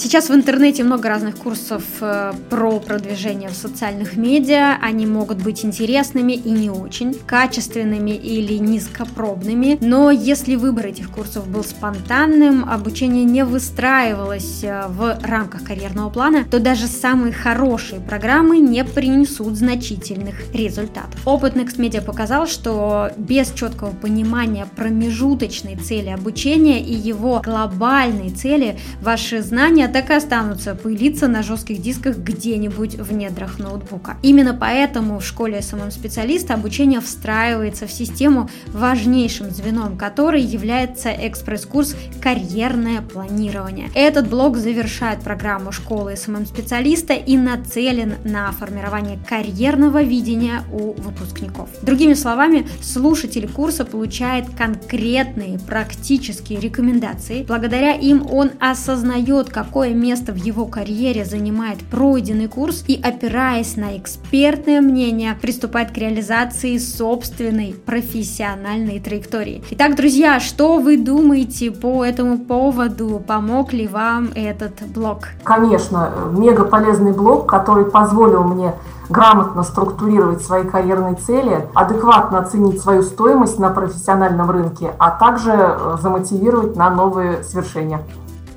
Сейчас в интернете много разных курсов э, про продвижение в социальных медиа. Они могут быть интересными и не очень, качественными или низкопробными. Но если выбор этих курсов был спонтанным, обучение не выстраивалось э, в рамках карьерного плана, то даже самые хорошие программы не принесут значительных результатов. Опыт Next Media показал, что без четкого понимания промежуточной цели обучения и его глобальной цели ваши знания так и останутся пылиться на жестких дисках где-нибудь в недрах ноутбука. Именно поэтому в школе SMM-специалиста обучение встраивается в систему, важнейшим звеном которой является экспресс-курс «Карьерное планирование». Этот блок завершает программу школы SMM-специалиста и нацелен на формирование карьерного видения у выпускников. Другими словами, слушатель курса получает конкретные практические рекомендации. Благодаря им он осознает, какой какое место в его карьере занимает пройденный курс и, опираясь на экспертное мнение, приступает к реализации собственной профессиональной траектории. Итак, друзья, что вы думаете по этому поводу? Помог ли вам этот блок? Конечно, мега полезный блог, который позволил мне грамотно структурировать свои карьерные цели, адекватно оценить свою стоимость на профессиональном рынке, а также э, замотивировать на новые свершения.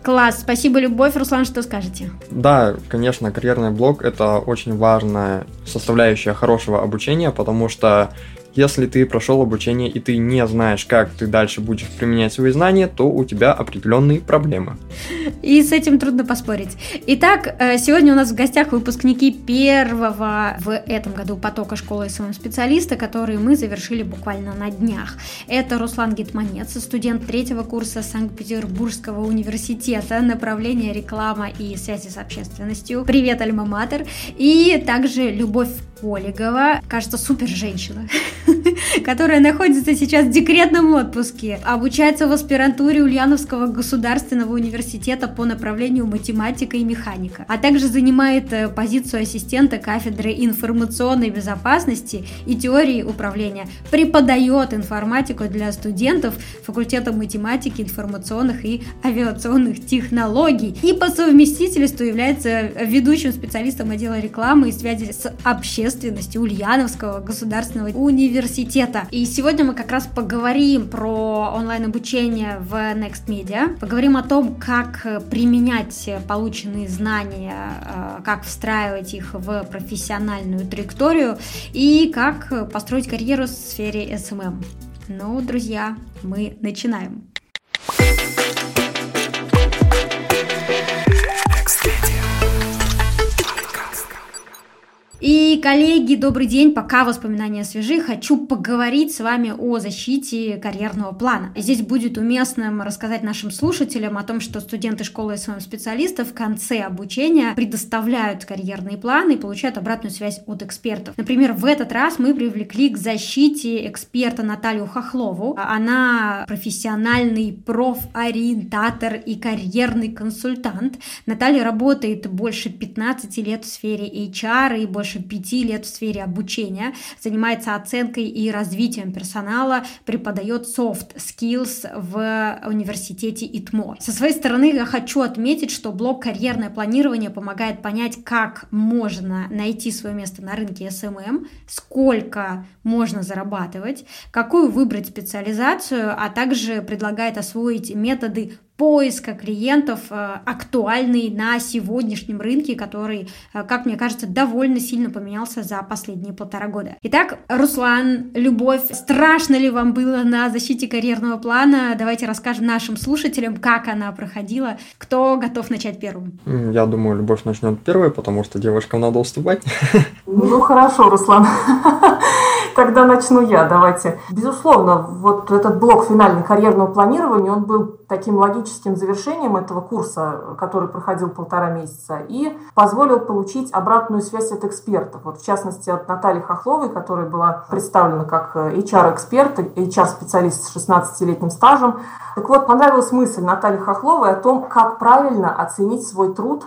Класс, спасибо, Любовь. Руслан, что скажете? Да, конечно, карьерный блог – это очень важная составляющая хорошего обучения, потому что если ты прошел обучение и ты не знаешь, как ты дальше будешь применять свои знания, то у тебя определенные проблемы. И с этим трудно поспорить. Итак, э, сегодня у нас в гостях выпускники первого в этом году потока школы SMM-специалиста, которые мы завершили буквально на днях. Это Руслан Гитманец, студент третьего курса Санкт-Петербургского университета, направление реклама и связи с общественностью. Привет, Альма-Матер. И также Любовь Полигова, кажется, супер женщина. которая находится сейчас в декретном отпуске, обучается в аспирантуре Ульяновского государственного университета по направлению математика и механика, а также занимает э, позицию ассистента кафедры информационной безопасности и теории управления, преподает информатику для студентов факультета математики, информационных и авиационных технологий. И по совместительству является ведущим специалистом отдела рекламы и связи с общественностью Ульяновского государственного университета университета. И сегодня мы как раз поговорим про онлайн-обучение в Next Media, поговорим о том, как применять полученные знания, э, как встраивать их в профессиональную траекторию и как построить карьеру в сфере SMM. Ну, друзья, мы начинаем. И, коллеги, добрый день. Пока воспоминания свежи, хочу поговорить с вами о защите карьерного плана. Здесь будет уместным рассказать нашим слушателям о том, что студенты школы СММ-специалистов в конце обучения предоставляют карьерные планы и получают обратную связь от экспертов. Например, в этот раз мы привлекли к защите эксперта Наталью Хохлову. Она профессиональный профориентатор и карьерный консультант. Наталья работает больше 15 лет в сфере HR и больше больше пяти лет в сфере обучения, занимается оценкой и развитием персонала, преподает soft skills в университете ИТМО. Со своей стороны я хочу отметить, что блок «Карьерное планирование» помогает понять, как можно найти свое место на рынке SMM, сколько можно зарабатывать, какую выбрать специализацию, а также предлагает освоить методы поиска клиентов э, актуальный на сегодняшнем рынке, который, э, как мне кажется, довольно сильно поменялся за последние полтора года. Итак, Руслан, Любовь, страшно ли вам было на защите карьерного плана? Давайте расскажем нашим слушателям, как она проходила. Кто готов начать первым? Я думаю, Любовь начнет первой, потому что девушкам надо уступать. Ну хорошо, Руслан. Тогда начну я, давайте. Безусловно, вот этот блок финальный карьерного планирования, он был таким логическим завершением этого курса, который проходил полтора месяца, и позволил получить обратную связь от экспертов. Вот в частности, от Натальи Хохловой, которая была представлена как HR-эксперт, HR-специалист с 16-летним стажем. Так вот, понравилась мысль Натальи Хохловой о том, как правильно оценить свой труд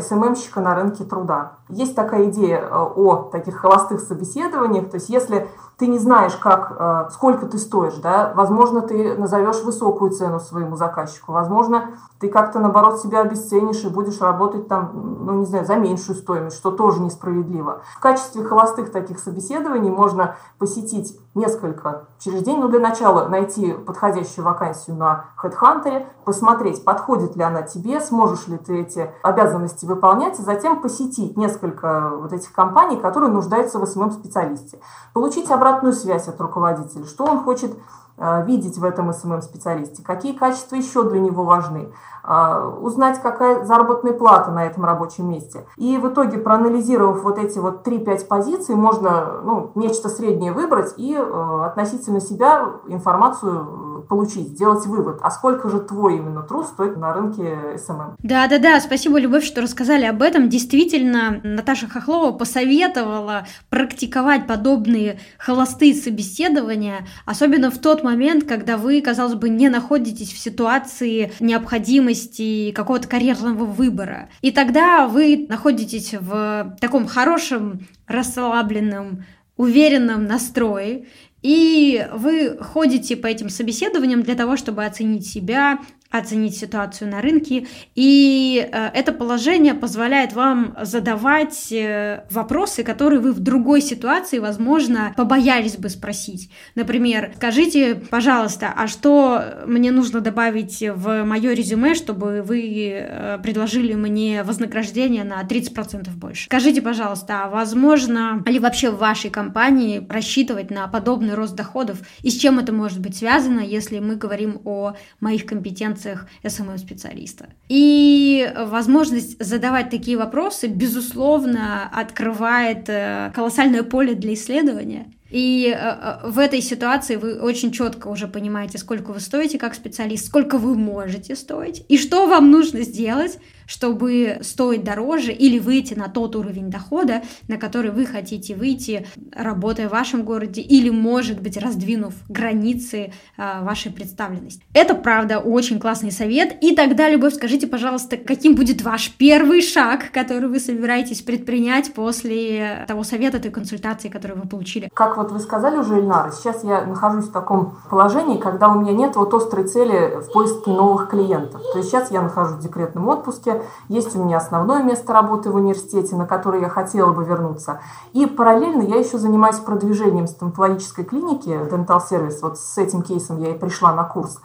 СММщика на рынке труда. Есть такая идея э, о таких холостых собеседованиях, то есть если ты не знаешь, как, э, сколько ты стоишь, да, возможно, ты назовешь высокую цену своему заказчику, возможно, ты как-то, наоборот, себя обесценишь и будешь работать там, ну, не знаю, за меньшую стоимость, что тоже несправедливо. В качестве холостых таких собеседований можно посетить несколько учреждений, ну, для начала найти подходящую вакансию на HeadHunter, посмотреть, подходит ли она тебе, сможешь ли ты эти обязанности выполнять, и затем посетить несколько вот этих компаний, которые нуждаются в SMM-специалисте. Получить обратную связь от руководителя, что он хочет видеть в этом SMM-специалисте, какие качества еще для него важны, э, узнать, какая заработная плата на этом рабочем месте. И в итоге, проанализировав вот эти вот 3-5 позиций, можно ну, нечто среднее выбрать и э, относительно себя информацию получить, сделать вывод, а сколько же твой именно труд стоит на рынке SMM. Да-да-да, спасибо, Любовь, что рассказали об этом. Действительно, Наташа Хохлова посоветовала практиковать подобные холостые собеседования, особенно в тот момент, когда вы, казалось бы, не находитесь в ситуации необходимости какого-то карьерного выбора. И тогда вы находитесь в таком хорошем, расслабленном, уверенном настрое, и вы ходите по этим собеседованиям для того, чтобы оценить себя, оценить ситуацию на рынке. И э, это положение позволяет вам задавать э, вопросы, которые вы в другой ситуации, возможно, побоялись бы спросить. Например, скажите, пожалуйста, а что мне нужно добавить в мое резюме, чтобы вы э, предложили мне вознаграждение на 30% больше? Скажите, пожалуйста, а возможно ли вообще в вашей компании рассчитывать на подобный рост доходов? И с чем это может быть связано, если мы говорим о моих компетенциях компетенциях SMM-специалиста. И возможность задавать такие вопросы, безусловно, открывает э, колоссальное поле для исследования. И э, э, в этой ситуации вы очень четко уже понимаете, сколько вы стоите как специалист, сколько вы можете стоить, и что вам нужно сделать, чтобы стоить дороже или выйти на тот уровень дохода, на который вы хотите выйти, работая в вашем городе, или, может быть, раздвинув границы а, вашей представленности. Это, правда, очень классный совет. И тогда, Любовь, скажите, пожалуйста, каким будет ваш первый шаг, который вы собираетесь предпринять после того совета, той консультации, которую вы получили? Как вот вы сказали уже, Ильнара, сейчас я нахожусь в таком положении, когда у меня нет вот острой цели в поиске новых клиентов. То есть сейчас я нахожусь в декретном отпуске, есть у меня основное место работы в университете, на которое я хотела бы вернуться. И параллельно я еще занимаюсь продвижением стоматологической клиники Dental Service. Вот с этим кейсом я и пришла на курс.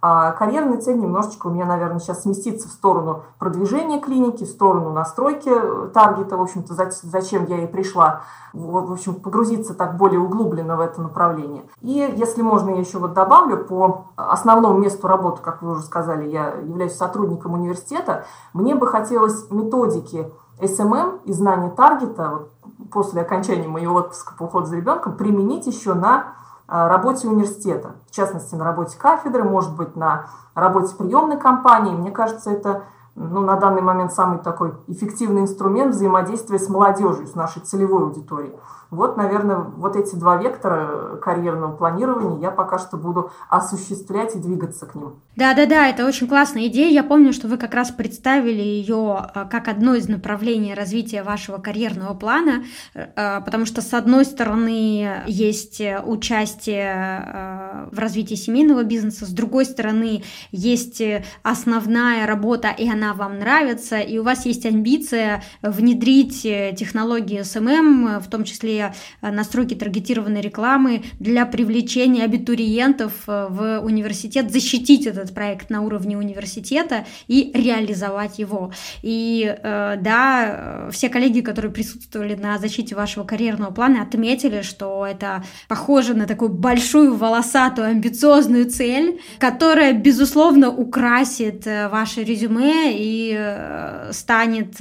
А карьерная цель немножечко у меня, наверное, сейчас сместится в сторону продвижения клиники, в сторону настройки таргета, в общем-то, зачем я и пришла, в общем, погрузиться так более углубленно в это направление. И если можно, я еще вот добавлю, по основному месту работы, как вы уже сказали, я являюсь сотрудником университета, мне бы хотелось методики SMM и знания таргета вот, после окончания моего отпуска по уходу за ребенком применить еще на Э, работе университета, в частности, на работе кафедры, может быть, на работе приемной компании. Мне кажется, это ну, на данный момент самый такой эффективный инструмент взаимодействия с молодежью, с нашей целевой аудиторией. Вот, наверное, вот эти два вектора карьерного планирования я пока что буду осуществлять и двигаться к ним. Да-да-да, это очень классная идея. Я помню, что вы как раз представили ее а, как одно из направлений развития вашего карьерного плана, э, потому что, с одной стороны, есть участие э, в развитии семейного бизнеса, с другой стороны, есть основная работа, и она вам нравится, и у вас есть амбиция внедрить технологии SMM, в том числе э, настройки таргетированной рекламы для привлечения абитуриентов э, в университет, защитить этот проект на уровне университета и реализовать его. И э, да, все коллеги, которые присутствовали на защите вашего карьерного плана, отметили, что это похоже на такую большую, волосатую, амбициозную цель, которая, безусловно, украсит ваше резюме и станет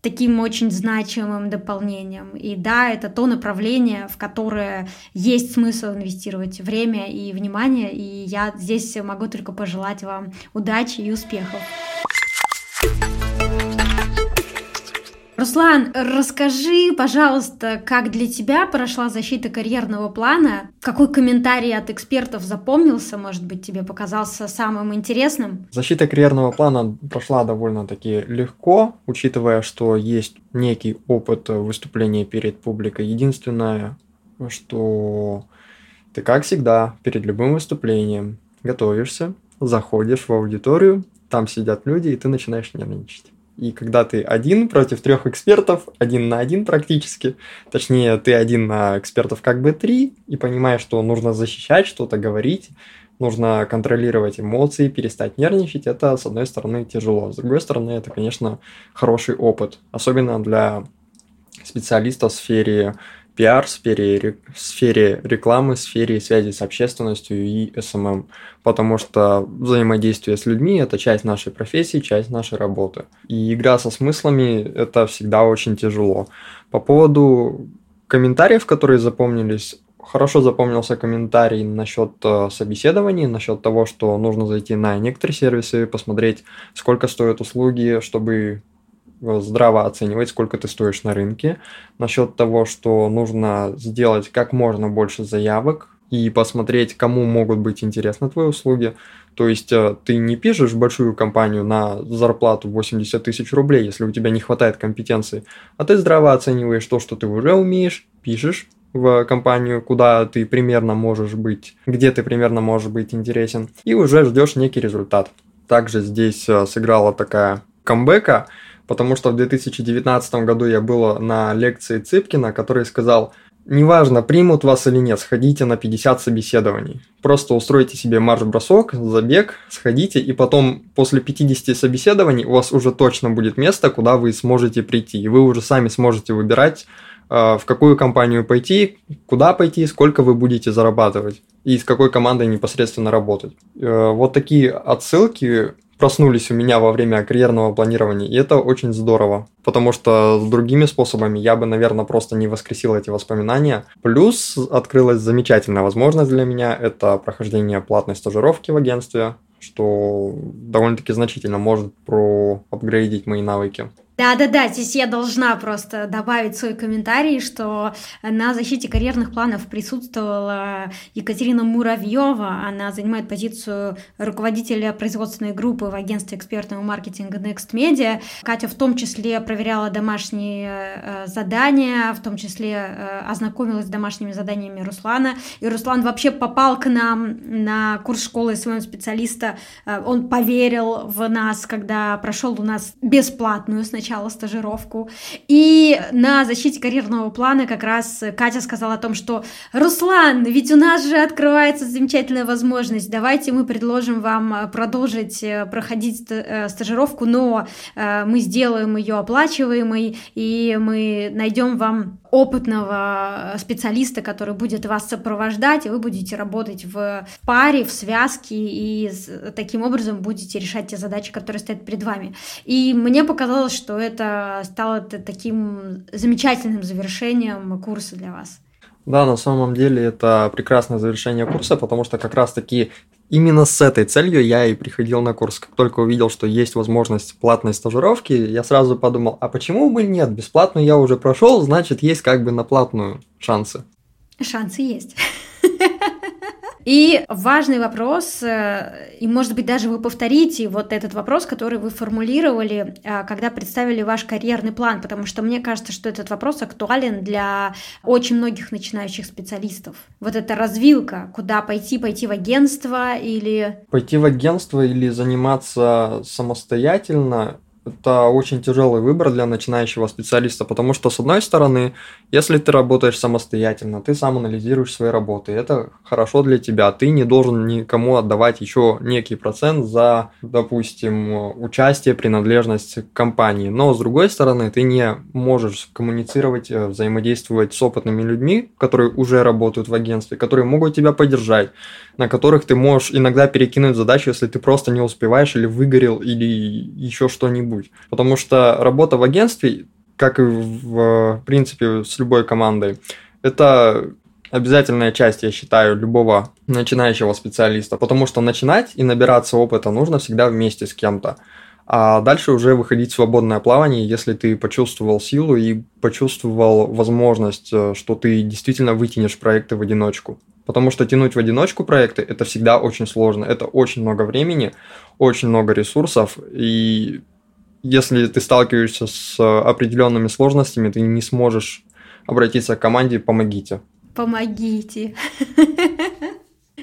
таким очень значимым дополнением. И да, это то направление, в которое есть смысл инвестировать время и внимание, и я здесь могу только пожелать вам удачи и успехов. Руслан, расскажи, пожалуйста, как для тебя прошла защита карьерного плана? Какой комментарий от экспертов запомнился, может быть, тебе показался самым интересным? Защита карьерного плана прошла довольно-таки легко, учитывая, что есть некий опыт выступления перед публикой. Единственное, что ты, как всегда, перед любым выступлением готовишься, заходишь в аудиторию, там сидят люди, и ты начинаешь нервничать. И когда ты один против трех экспертов, один на один практически, точнее, ты один на экспертов как бы три, и понимаешь, что нужно защищать, что-то говорить, нужно контролировать эмоции, перестать нервничать, это, с одной стороны, тяжело. С другой стороны, это, конечно, хороший опыт, особенно для специалиста в сфере пиар, сфере, сфере рекламы, сфере связи с общественностью и SMM, потому что взаимодействие с людьми – это часть нашей профессии, часть нашей работы. И игра со смыслами – это всегда очень тяжело. По поводу комментариев, которые запомнились, хорошо запомнился комментарий насчет э, собеседований, насчет того, что нужно зайти на некоторые сервисы, посмотреть, сколько стоят услуги, чтобы здраво оценивать, сколько ты стоишь на рынке, насчет того, что нужно сделать как можно больше заявок и посмотреть, кому могут быть интересны твои услуги. То есть э, ты не пишешь большую компанию на зарплату 80 тысяч рублей, если у тебя не хватает компетенции, а ты здраво оцениваешь то, что ты уже умеешь, пишешь в компанию, куда ты примерно можешь быть, где ты примерно можешь быть интересен, и уже ждешь некий результат. Также здесь э, сыграла такая камбэка, потому что в 2019 году я был на лекции Цыпкина, который сказал, неважно, примут вас или нет, сходите на 50 собеседований. Просто устройте себе марш-бросок, забег, сходите, и потом после 50 собеседований у вас уже точно будет место, куда вы сможете прийти, и вы уже сами сможете выбирать, э, в какую компанию пойти, куда пойти, сколько вы будете зарабатывать и с какой командой непосредственно работать. Э, вот такие отсылки проснулись у меня во время карьерного планирования, и это очень здорово, потому что с другими способами я бы, наверное, просто не воскресил эти воспоминания. Плюс открылась замечательная возможность для меня, это прохождение платной стажировки в агентстве, что довольно-таки значительно может проапгрейдить мои навыки. Да-да-да, здесь я должна просто добавить свой комментарий, что на защите карьерных планов присутствовала Екатерина Муравьева. Она занимает позицию руководителя производственной группы в агентстве экспертного маркетинга Next Media. Катя в том числе проверяла домашние э, задания, в том числе э, ознакомилась с домашними заданиями Руслана. И Руслан вообще попал к нам на курс школы своего специалиста. Э, он поверил в нас, когда прошел у нас бесплатную сначала сначала стажировку. И на защите карьерного плана как раз Катя сказала о том, что «Руслан, ведь у нас же открывается замечательная возможность, давайте мы предложим вам э, продолжить э, проходить э, стажировку, но мы сделаем ее оплачиваемой, и мы найдем вам опытного специалиста, который будет вас сопровождать, и вы будете работать в паре, в связке, и таким образом будете решать те задачи, которые стоят перед вами. И мне показалось, что это стало таким замечательным завершением курса для вас. Да, на самом деле это прекрасное завершение курса, потому что как раз-таки именно с этой целью я и приходил на курс. Как только увидел, что есть возможность платной стажировки, я сразу подумал, а почему бы нет? Бесплатную я уже прошел, значит, есть как бы на платную шансы. Шансы есть. И важный вопрос, э, и может быть даже вы повторите вот этот вопрос, который вы формулировали, э, когда представили ваш карьерный план, потому что мне кажется, что этот вопрос актуален для очень многих начинающих специалистов. Вот эта развилка, куда пойти, пойти в агентство или... Пойти в агентство или заниматься самостоятельно, это очень тяжелый выбор для начинающего специалиста, потому что, с одной стороны, если ты работаешь самостоятельно, ты сам анализируешь свои работы, это хорошо для тебя, ты не должен никому отдавать еще некий процент за, допустим, участие, принадлежность к компании. Но, с другой стороны, ты не можешь коммуницировать, э, взаимодействовать с опытными людьми, которые уже работают в агентстве, которые могут тебя поддержать, на которых ты можешь иногда перекинуть задачу, если ты просто не успеваешь или выгорел, или еще что-нибудь. Потому что работа в агентстве, как и в принципе с любой командой, это обязательная часть, я считаю, любого начинающего специалиста, потому что начинать и набираться опыта нужно всегда вместе с кем-то. а дальше уже выходить в свободное плавание, если ты почувствовал силу и почувствовал возможность, э, что ты действительно вытянешь проекты в одиночку. Потому что тянуть в одиночку проекты – это всегда очень сложно, это очень много времени, очень много ресурсов, и если ты сталкиваешься с определенными сложностями, ты не сможешь обратиться к команде «помогите». Помогите.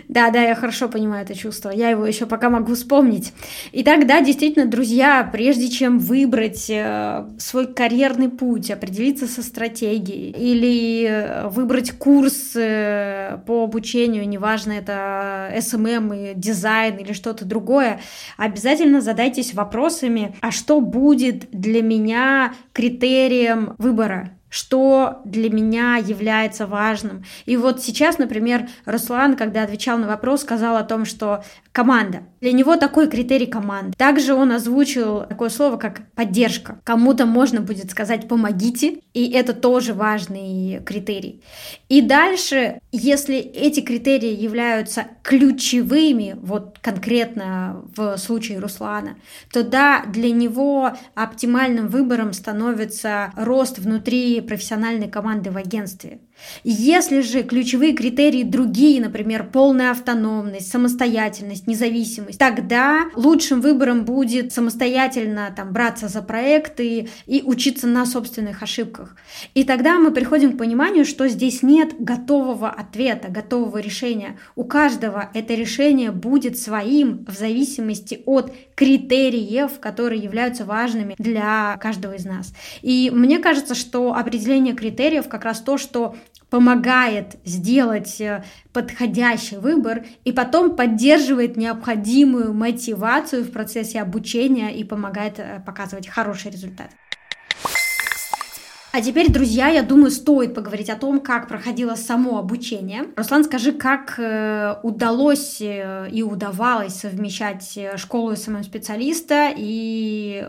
Да, да, я хорошо понимаю это чувство. Я его еще пока могу вспомнить. Итак, да, действительно, друзья, прежде чем выбрать э, свой карьерный путь, определиться со стратегией или э, выбрать курс э, по обучению, неважно, это SMM, и дизайн или что-то другое, обязательно задайтесь вопросами, а что будет для меня критерием выбора? Что для меня является важным. И вот сейчас, например, Руслан, когда отвечал на вопрос, сказал о том, что команда. Для него такой критерий команды. Также он озвучил такое слово, как поддержка. Кому-то можно будет сказать «помогите», и это тоже важный критерий. И дальше, если эти критерии являются ключевыми, вот конкретно в случае Руслана, то да, для него оптимальным выбором становится рост внутри профессиональной команды в агентстве. Если же ключевые критерии другие, например, полная автономность, самостоятельность, независимость, тогда лучшим выбором будет самостоятельно там, браться за проекты и учиться на собственных ошибках. И тогда мы приходим к пониманию, что здесь нет готового ответа, готового решения. У каждого это решение будет своим в зависимости от критериев, которые являются важными для каждого из нас. И мне кажется, что определение критериев как раз то, что помогает сделать э, подходящий выбор и потом поддерживает необходимую мотивацию в процессе обучения и помогает э, показывать хороший результат. А теперь, друзья, я думаю, стоит поговорить о том, как проходило само обучение. Руслан, скажи, как э, удалось и удавалось совмещать школу SMM-специалиста и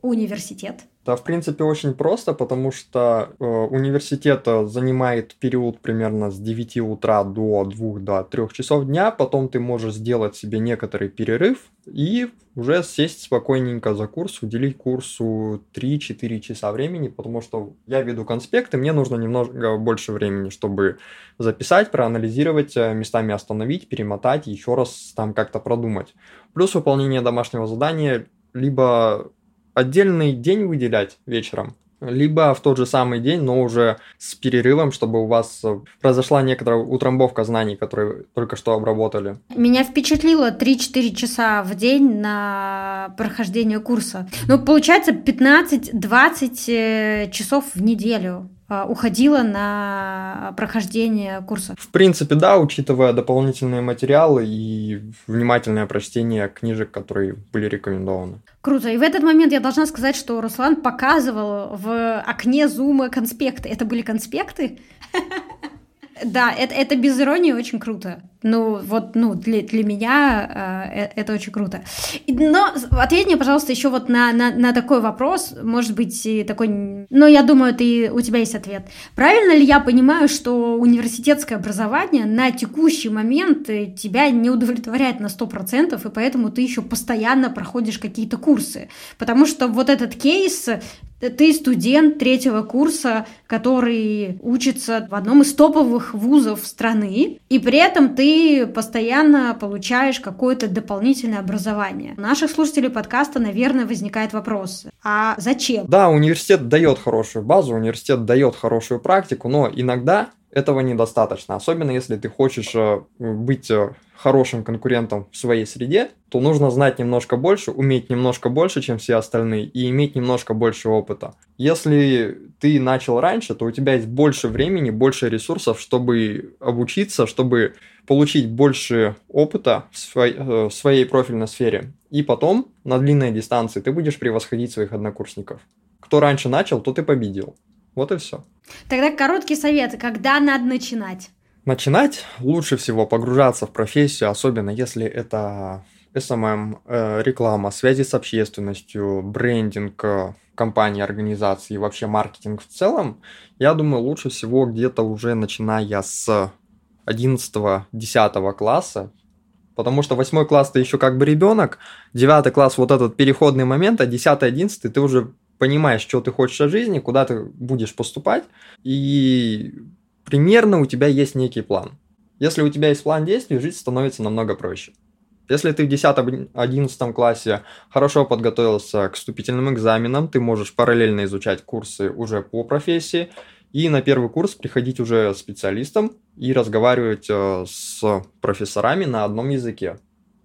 университет? Да, в принципе, очень просто, потому что э, университет занимает период примерно с 9 утра до 2 до 3 часов дня, потом ты можешь сделать себе некоторый перерыв и уже сесть спокойненько за курс, уделить курсу 3-4 часа времени, потому что я веду конспекты, мне нужно немного больше времени, чтобы записать, проанализировать, э, местами остановить, перемотать, еще раз там как-то продумать. Плюс выполнение домашнего задания либо отдельный день выделять вечером, либо в тот же самый день, но уже с перерывом, чтобы у вас произошла некоторая утрамбовка знаний, которые только что обработали. Меня впечатлило 3-4 часа в день на прохождение курса. Ну, получается 15-20 э, часов в неделю. А, уходила на прохождение курса? В принципе, да, учитывая дополнительные материалы и внимательное прочтение книжек, которые были рекомендованы. Круто. И в этот момент я должна сказать, что Руслан показывал в окне зума конспекты. Это были конспекты? Да, это, это без иронии очень круто. Ну, вот, ну, для, для меня э, э, это очень круто. Но ответь мне, пожалуйста, еще вот на, на, на такой вопрос, может быть, такой... Ну, я думаю, ты, у тебя есть ответ. Правильно ли я понимаю, что университетское образование на текущий момент э, тебя не удовлетворяет на 100%, и поэтому ты еще постоянно проходишь какие-то курсы? Потому что вот этот кейс ты студент третьего курса, который учится в одном из топовых вузов страны, и при этом ты постоянно получаешь какое-то дополнительное образование. У наших слушателей подкаста, наверное, возникает вопрос, а зачем? Да, университет дает хорошую базу, университет дает хорошую практику, но иногда этого недостаточно. Особенно если ты хочешь э, быть э, хорошим конкурентом в своей среде, то нужно знать немножко больше, уметь немножко больше, чем все остальные, и иметь немножко больше опыта. Если ты начал раньше, то у тебя есть больше времени, больше ресурсов, чтобы обучиться, чтобы получить больше опыта в своей, э, в своей профильной сфере. И потом на длинной дистанции ты будешь превосходить своих однокурсников. Кто раньше начал, тот и победил. Вот и все. Тогда короткий совет, когда надо начинать? Начинать лучше всего погружаться в профессию, особенно если это SMM, э, реклама, связи с общественностью, брендинг э, компании, организации вообще маркетинг в целом. Я думаю, лучше всего где-то уже начиная с 11-10 класса Потому что восьмой класс ты еще как бы ребенок, девятый класс вот этот переходный момент, а десятый, одиннадцатый ты уже понимаешь, что ты хочешь от жизни, куда ты будешь поступать, и примерно у тебя есть некий план. Если у тебя есть план действий, жизнь становится намного проще. Если ты в 10-11 классе хорошо подготовился к вступительным экзаменам, ты можешь параллельно изучать курсы уже по профессии и на первый курс приходить уже специалистом и разговаривать э, с профессорами на одном языке.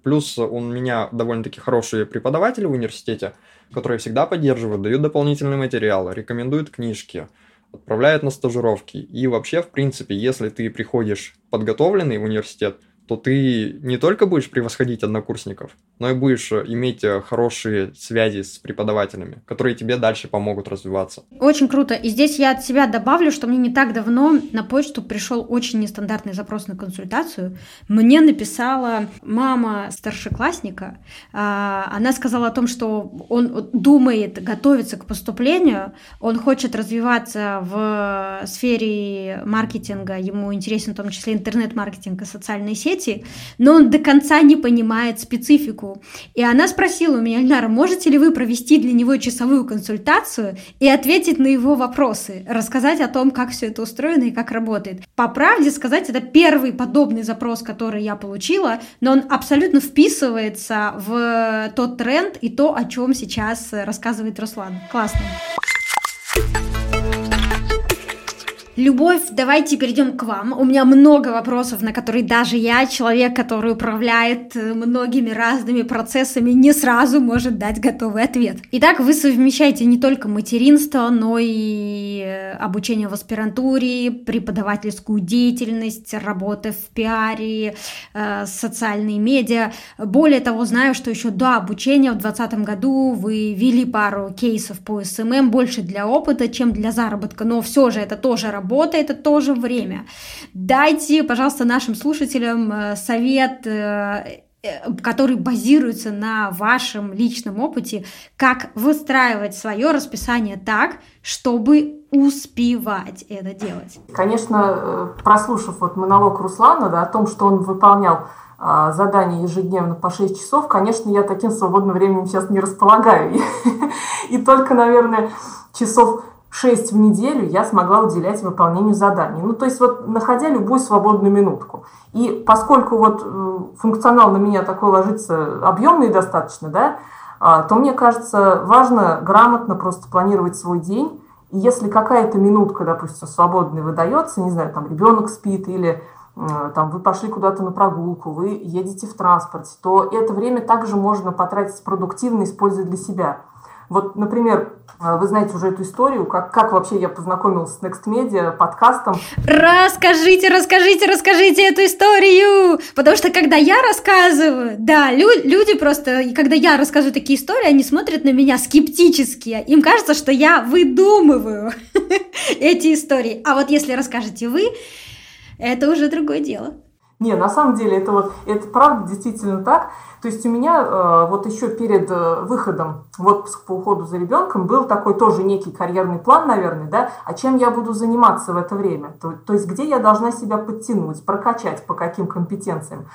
Плюс у меня довольно-таки хорошие преподаватели в университете, которые всегда поддерживают, дают дополнительные материалы, рекомендуют книжки, отправляют на стажировки. И вообще, в принципе, если ты приходишь подготовленный в университет, то ты не только будешь превосходить однокурсников, но и будешь э, иметь э, хорошие связи с преподавателями, которые тебе дальше помогут развиваться. Очень круто. И здесь я от себя добавлю, что мне не так давно на почту пришел очень нестандартный запрос на консультацию. Мне написала мама старшеклассника. А, она сказала о том, что он думает готовиться к поступлению, он хочет развиваться в сфере маркетинга, ему интересен в том числе интернет-маркетинг и социальные сети, дети, но он до конца не понимает специфику. И она спросила у меня, Эльнара, можете ли вы провести для него часовую консультацию и ответить на его вопросы, рассказать о том, как все это устроено и как работает. По правде сказать, это первый подобный запрос, который я получила, но он абсолютно вписывается в тот тренд и то, о чем сейчас рассказывает Руслан. Классно. Любовь, давайте перейдем к вам. У меня много вопросов, на которые даже я, человек, который управляет э, многими разными процессами, не сразу может дать готовый ответ. Итак, вы совмещаете не только материнство, но и э, обучение в аспирантуре, преподавательскую деятельность, работы в пиаре, э, социальные медиа. Более того, знаю, что еще до обучения в 2020 году вы вели пару кейсов по SMM, больше для опыта, чем для заработка, но все же это тоже работа работа это тоже время. Дайте, пожалуйста, нашим слушателям э, совет э, э, который базируется на вашем личном опыте, как выстраивать свое расписание так, чтобы успевать это делать. Конечно, прослушав вот монолог Руслана да, о том, что он выполнял а, задание ежедневно по 6 часов, конечно, я таким свободным временем сейчас не располагаю. И только, наверное, часов 6 в неделю я смогла уделять выполнению заданий. Ну, то есть вот находя любую свободную минутку. И поскольку вот э, функционал на меня такой ложится объемный достаточно, да, а, то мне кажется важно грамотно просто планировать свой день. И если какая-то минутка, допустим, свободная выдается, не знаю, там ребенок спит или э, там вы пошли куда-то на прогулку, вы едете в транспорте, то это время также можно потратить продуктивно, используя для себя. Вот, например, э, вы знаете уже эту историю, как, как вообще я познакомилась с Next Media подкастом. Расскажите, расскажите, расскажите эту историю! Потому что когда я рассказываю, да, лю- люди просто, когда я рассказываю такие истории, они смотрят на меня скептически. Им кажется, что я выдумываю эти истории. А вот если расскажете вы, это уже другое дело. Не, на самом деле это вот это правда действительно так. То есть у меня э, вот еще перед э, выходом в отпуск по уходу за ребенком был такой тоже некий карьерный план, наверное, да, а чем я буду заниматься в это время. То, то есть где я должна себя подтянуть, прокачать, по каким компетенциям.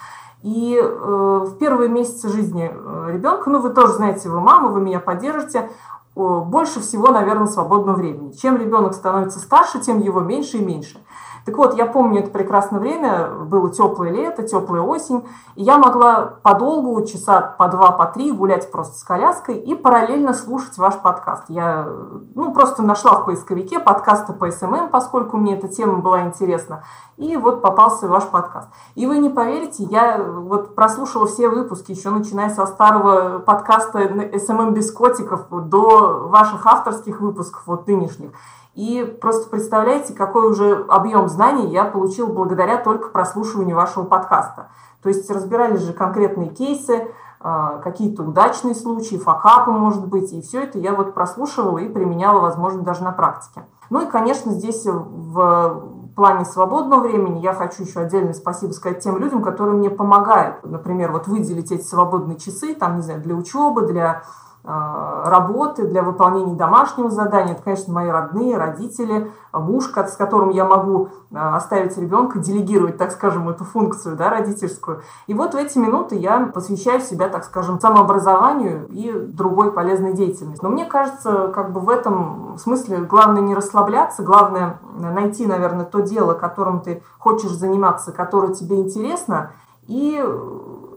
И э, в первые месяцы жизни э, ребенка, ну вы тоже знаете, вы мама, вы меня поддержите, больше всего, наверное, свободного времени. Чем ребенок становится старше, тем его меньше и меньше. Так вот, я помню это прекрасное время, было теплое лето, теплая осень, и я могла подолгу, часа по два, по три гулять просто с коляской и параллельно слушать ваш подкаст. Я ну, просто нашла в поисковике подкасты по SMM, поскольку мне эта тема была интересна, и вот попался ваш подкаст. И вы не поверите, я вот прослушала все выпуски, еще начиная со старого подкаста SMM без котиков до ваших авторских выпусков, вот нынешних. И просто представляете, какой уже объем знаний я получил благодаря только прослушиванию вашего подкаста. То есть разбирались же конкретные кейсы, а, какие-то удачные случаи, факапы, может быть, и все это я вот прослушивала и применяла, возможно, даже на практике. Ну и, конечно, здесь в плане свободного времени я хочу еще отдельное спасибо сказать тем людям, которые мне помогают. Например, вот выделить эти свободные часы, там, не знаю, для учебы, для работы, для выполнения домашнего задания. Это, конечно, мои родные, родители, муж, с которым я могу а, оставить ребенка, делегировать, так скажем, эту функцию да, родительскую. И вот в эти минуты я посвящаю себя, так скажем, самообразованию и другой полезной деятельности. Но мне кажется, как бы в этом смысле главное не расслабляться, главное найти, наверное, то дело, которым ты хочешь заниматься, которое тебе интересно, и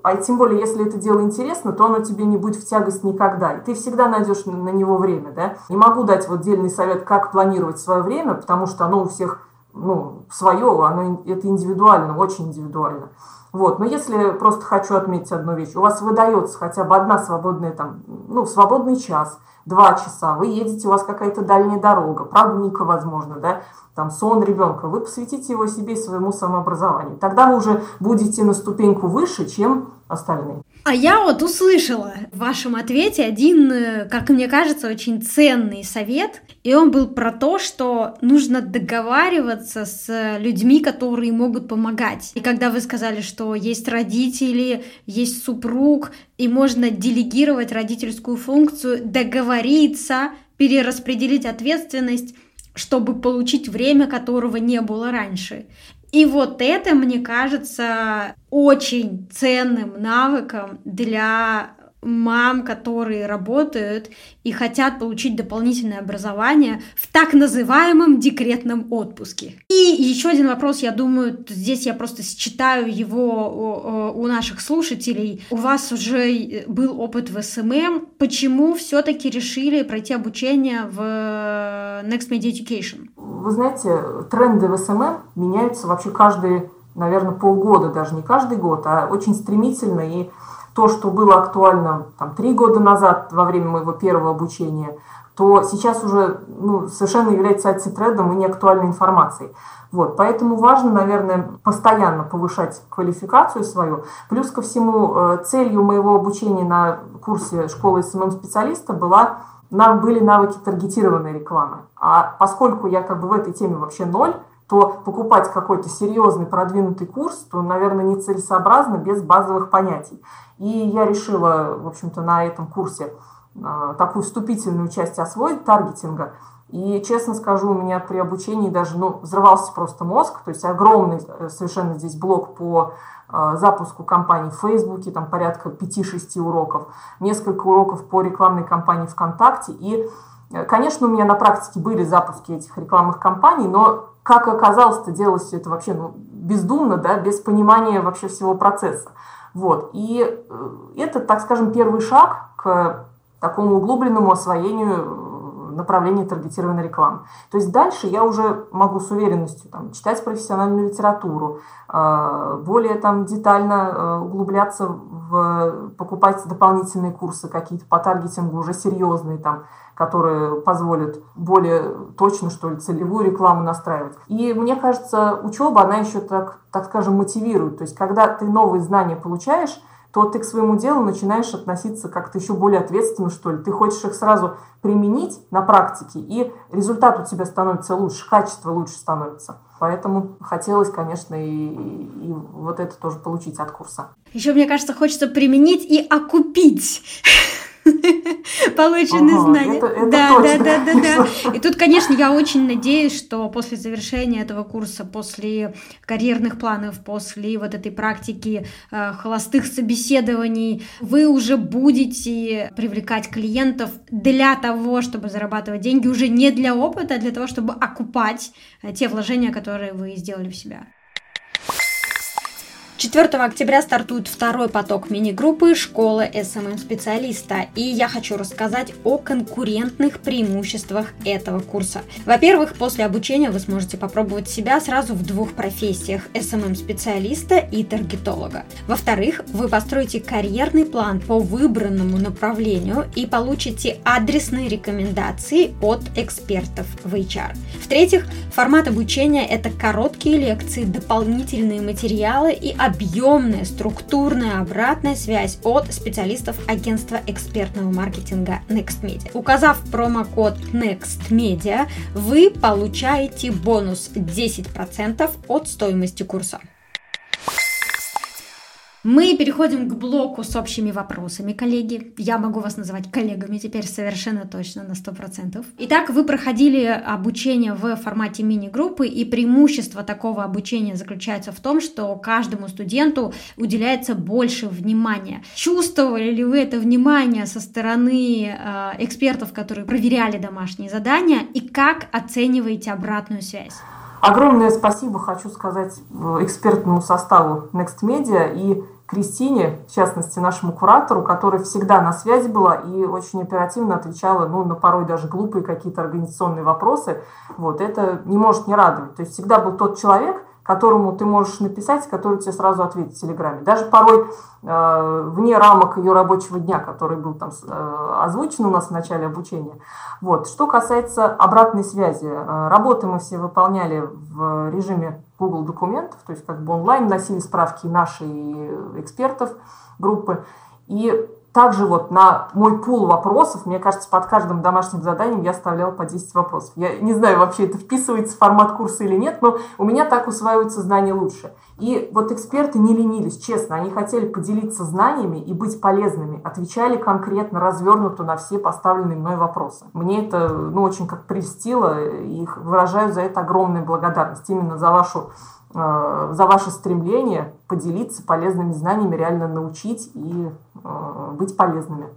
а тем более, если это дело интересно, то оно тебе не будет в тягость никогда. И ты всегда найдешь на него время, да. Не могу дать вот отдельный совет, как планировать свое время, потому что оно у всех, ну, свое, оно, это индивидуально, очень индивидуально. Вот. Но если просто хочу отметить одну вещь, у вас выдается хотя бы одна свободная там, ну, свободный час, два часа, вы едете, у вас какая-то дальняя дорога, прогулка, возможно, да, там сон ребенка, вы посвятите его себе и своему самообразованию. Тогда вы уже будете на ступеньку выше, чем остальные. А я вот услышала в вашем ответе один, э, как мне кажется, очень ценный совет. И он был про то, что нужно договариваться с людьми, которые могут помогать. И когда вы сказали, что есть родители, есть супруг, и можно делегировать родительскую функцию, договориться, перераспределить ответственность, чтобы получить время, которого не было раньше. И вот это, мне кажется, очень ценным навыком для мам, которые работают и хотят получить дополнительное образование в так называемом декретном отпуске. И еще один вопрос, я думаю, здесь я просто считаю его у наших слушателей. У вас уже был опыт в SMM. Почему все-таки решили пройти обучение в Next Media Education? Вы знаете, тренды в SMM меняются вообще каждые, наверное, полгода, даже не каждый год, а очень стремительно и то, что было актуально там, три года назад во время моего первого обучения, то сейчас уже ну, совершенно является антитрендом и неактуальной информацией. Вот, поэтому важно, наверное, постоянно повышать квалификацию свою. Плюс ко всему, э, целью моего обучения на курсе школы SMM-специалиста была нам были навыки таргетированной рекламы. А поскольку я как бы в этой теме вообще ноль, то покупать какой-то серьезный продвинутый курс, то, наверное, нецелесообразно без базовых понятий. И я решила, в общем-то, на этом курсе а, такую вступительную часть освоить таргетинга. И, честно скажу, у меня при обучении даже ну, взрывался просто мозг, то есть огромный э, совершенно здесь блок по э, запуску кампании в Фейсбуке, там порядка 5-6 уроков, несколько уроков по рекламной кампании ВКонтакте. И, э, конечно, у меня на практике были запуски этих рекламных кампаний, но, как оказалось, то делалось все это вообще ну, бездумно, да, без понимания вообще всего процесса. Вот. И э, это, так скажем, первый шаг к такому углубленному освоению э, направления таргетированной рекламы. То есть дальше я уже могу с уверенностью там, читать профессиональную литературу, э, более там, детально углубляться в покупать дополнительные курсы какие-то по таргетингу уже серьезные, там, которые позволят более точно, что ли, целевую рекламу настраивать. И мне кажется, учеба, она еще, так, так скажем, мотивирует. То есть, когда ты новые знания получаешь, то ты к своему делу начинаешь относиться как-то еще более ответственно, что ли. Ты хочешь их сразу применить на практике, и результат у тебя становится лучше, качество лучше становится. Поэтому хотелось, конечно, и, и вот это тоже получить от курса. Еще, мне кажется, хочется применить и окупить полученные ага, знания. Это, это да, точно. да, да, да, да. И тут, конечно, я очень надеюсь, что после завершения этого курса, после карьерных планов, после вот этой практики э, холостых собеседований, вы уже будете привлекать клиентов для того, чтобы зарабатывать деньги уже не для опыта, а для того, чтобы окупать э, те вложения, которые вы сделали в себя. 4 октября стартует второй поток мини-группы «Школа SMM-специалиста», и я хочу рассказать о конкурентных преимуществах этого курса. Во-первых, после обучения вы сможете попробовать себя сразу в двух профессиях – SMM-специалиста и таргетолога. Во-вторых, вы построите карьерный план по выбранному направлению и получите адресные рекомендации от экспертов в HR. В-третьих, формат обучения – это короткие лекции, дополнительные материалы и объемная структурная обратная связь от специалистов агентства экспертного маркетинга NextMedia. Указав промокод NextMedia, вы получаете бонус 10% от стоимости курса. Мы переходим к блоку с общими вопросами, коллеги. Я могу вас называть коллегами теперь совершенно точно на 100%. Итак, вы проходили обучение в формате мини-группы, и преимущество такого обучения заключается в том, что каждому студенту уделяется больше внимания. Чувствовали ли вы это внимание со стороны э, экспертов, которые проверяли домашние задания, и как оцениваете обратную связь? Огромное спасибо хочу сказать э, экспертному составу Next Media и Кристине, в частности, нашему куратору, которая всегда на связи была и очень оперативно отвечала, ну, на порой даже глупые какие-то организационные вопросы. Вот, это не может не радовать. То есть всегда был тот человек, которому ты можешь написать, который тебе сразу ответит в Телеграме. Даже порой э, вне рамок ее рабочего дня, который был там э, озвучен у нас в начале обучения. Вот. Что касается обратной связи, э, работы мы все выполняли в режиме Google документов, то есть как бы онлайн носили справки наши экспертов группы. И также вот на мой пул вопросов, мне кажется, под каждым домашним заданием я оставляла по 10 вопросов. Я не знаю, вообще это вписывается в формат курса или нет, но у меня так усваиваются знания лучше. И вот эксперты не ленились, честно, они хотели поделиться знаниями и быть полезными, отвечали конкретно, развернуто на все поставленные мной вопросы. Мне это, ну, очень как прельстило, и выражаю за это огромную благодарность именно за вашу Э, за ваше стремление поделиться полезными знаниями, реально научить и э, быть полезными.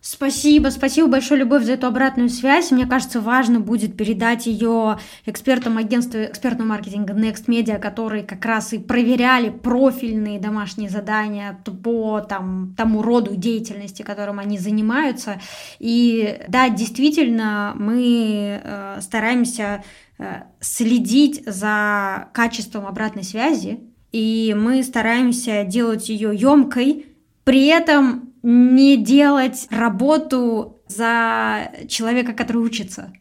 Спасибо, спасибо большое, Любовь, за эту обратную связь. Мне кажется, важно будет передать ее экспертам агентства экспертного маркетинга Next Media, которые как раз и проверяли профильные домашние задания по там, тому роду деятельности, которым они занимаются. И да, действительно, мы э, стараемся Э, следить за качеством обратной связи, и мы стараемся делать ее емкой, при этом не делать работу за человека, который учится.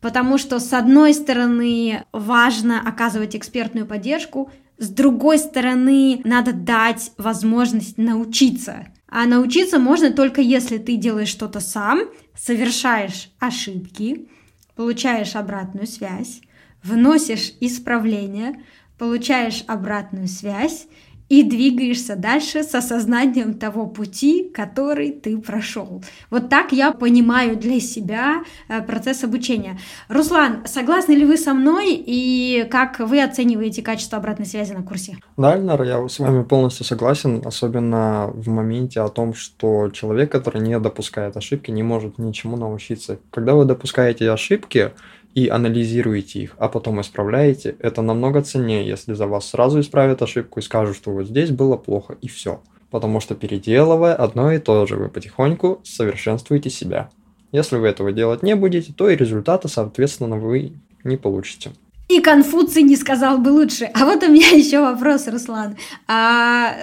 Потому что, с одной стороны, важно оказывать экспертную поддержку, с другой стороны, надо дать возможность научиться. А научиться можно только если ты делаешь что-то сам, совершаешь ошибки, получаешь обратную связь, вносишь исправление, получаешь обратную связь и двигаешься дальше с осознанием того пути, который ты прошел. Вот так я понимаю для себя э, процесс обучения. Руслан, согласны ли вы со мной и как вы оцениваете качество обратной связи на курсе? Да, Эльнара, я с вами полностью согласен, особенно в моменте о том, что человек, который не допускает ошибки, не может ничему научиться. Когда вы допускаете ошибки, и анализируете их, а потом исправляете, это намного ценнее, если за вас сразу исправят ошибку и скажут, что вот здесь было плохо, и все. Потому что переделывая одно и то же, вы потихоньку совершенствуете себя. Если вы этого делать не будете, то и результата, соответственно, вы не получите. И Конфуций не сказал бы лучше. А вот у меня еще вопрос, Руслан. А,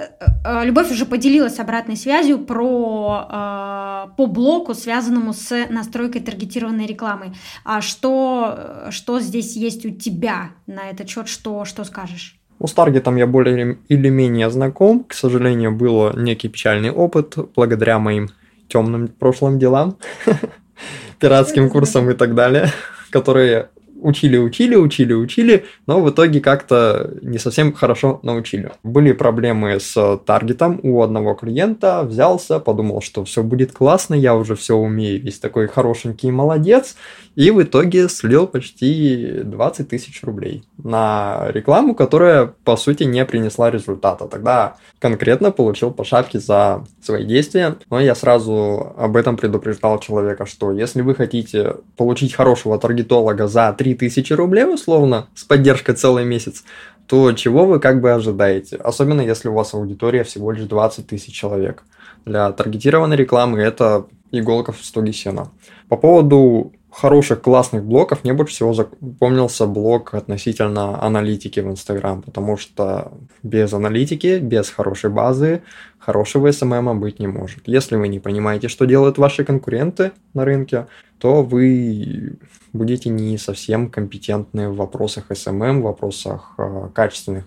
а, Любовь уже поделилась обратной связью про а, по блоку, связанному с настройкой таргетированной рекламы. А что, что здесь есть у тебя на этот счет? Что, что скажешь? Ну, с таргетом я более или менее знаком. К сожалению, был некий печальный опыт благодаря моим темным прошлым делам, пиратским курсам и так далее, которые учили, учили, учили, учили, но в итоге как-то не совсем хорошо научили. Были проблемы с таргетом у одного клиента, взялся, подумал, что все будет классно, я уже все умею, весь такой хорошенький молодец, и в итоге слил почти 20 тысяч рублей на рекламу, которая, по сути, не принесла результата. Тогда конкретно получил по шапке за свои действия, но я сразу об этом предупреждал человека, что если вы хотите получить хорошего таргетолога за 3000 рублей, условно, с поддержкой целый месяц, то чего вы как бы ожидаете? Особенно если у вас аудитория всего лишь 20 тысяч человек. Для таргетированной рекламы это иголка в стоге сена. По поводу хороших, классных блоков мне больше всего запомнился блок относительно аналитики в Инстаграм, потому что без аналитики, без хорошей базы, хорошего СММа быть не может. Если вы не понимаете, что делают ваши конкуренты на рынке, то вы будете не совсем компетентны в вопросах SMM, в вопросах э, качественных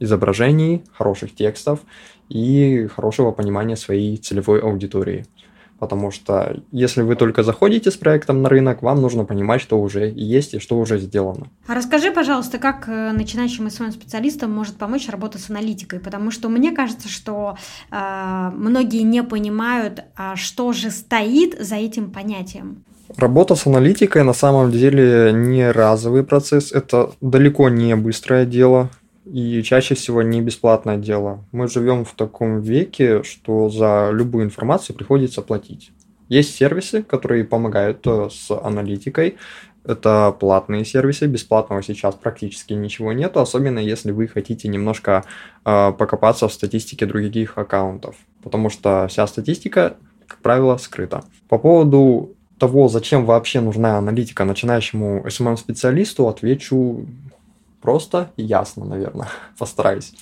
изображений, хороших текстов и хорошего понимания своей целевой аудитории. Потому что если вы только заходите с проектом на рынок, вам нужно понимать, что уже есть и что уже сделано. А расскажи, пожалуйста, как э, начинающим SMM-специалистам может помочь работа с аналитикой? Потому что мне кажется, что э, многие не понимают, а что же стоит за этим понятием. Работа с аналитикой на самом деле не разовый процесс, это далеко не быстрое дело и чаще всего не бесплатное дело. Мы живем в таком веке, что за любую информацию приходится платить. Есть сервисы, которые помогают э, с аналитикой. Это платные сервисы, бесплатного сейчас практически ничего нет, особенно если вы хотите немножко э, покопаться в статистике других аккаунтов, потому что вся статистика, как правило, скрыта. По поводу того, зачем вообще нужна аналитика начинающему SMM-специалисту, отвечу Просто и ясно, наверное, постараюсь.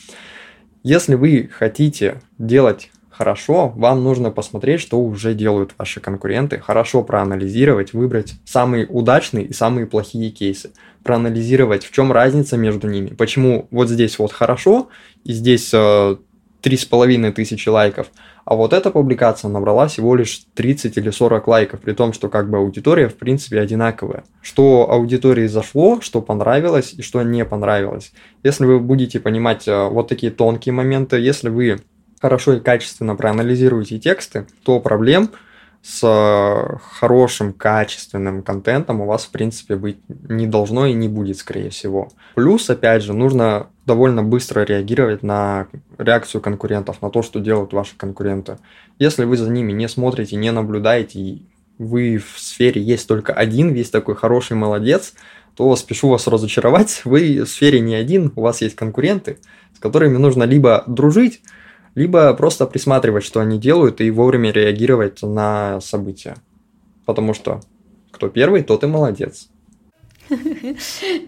Если вы хотите делать хорошо, вам нужно посмотреть, что уже делают ваши конкуренты, хорошо проанализировать, выбрать самые удачные и самые плохие кейсы, проанализировать, в чем разница между ними, почему вот здесь вот хорошо, и здесь э, три с половиной тысячи лайков, а вот эта публикация набрала всего лишь 30 или 40 лайков, при том, что как бы аудитория в принципе одинаковая. Что аудитории зашло, что понравилось и что не понравилось. Если вы будете понимать э, вот такие тонкие моменты, если вы хорошо и качественно проанализируете тексты, то проблем с хорошим, качественным контентом у вас, в принципе, быть не должно и не будет, скорее всего. Плюс, опять же, нужно довольно быстро реагировать на реакцию конкурентов, на то, что делают ваши конкуренты. Если вы за ними не смотрите, не наблюдаете, и вы в сфере есть только один, весь такой хороший молодец, то спешу вас разочаровать, вы в сфере не один, у вас есть конкуренты, с которыми нужно либо дружить, либо просто присматривать, что они делают, и вовремя реагировать на события. Потому что кто первый, тот и молодец.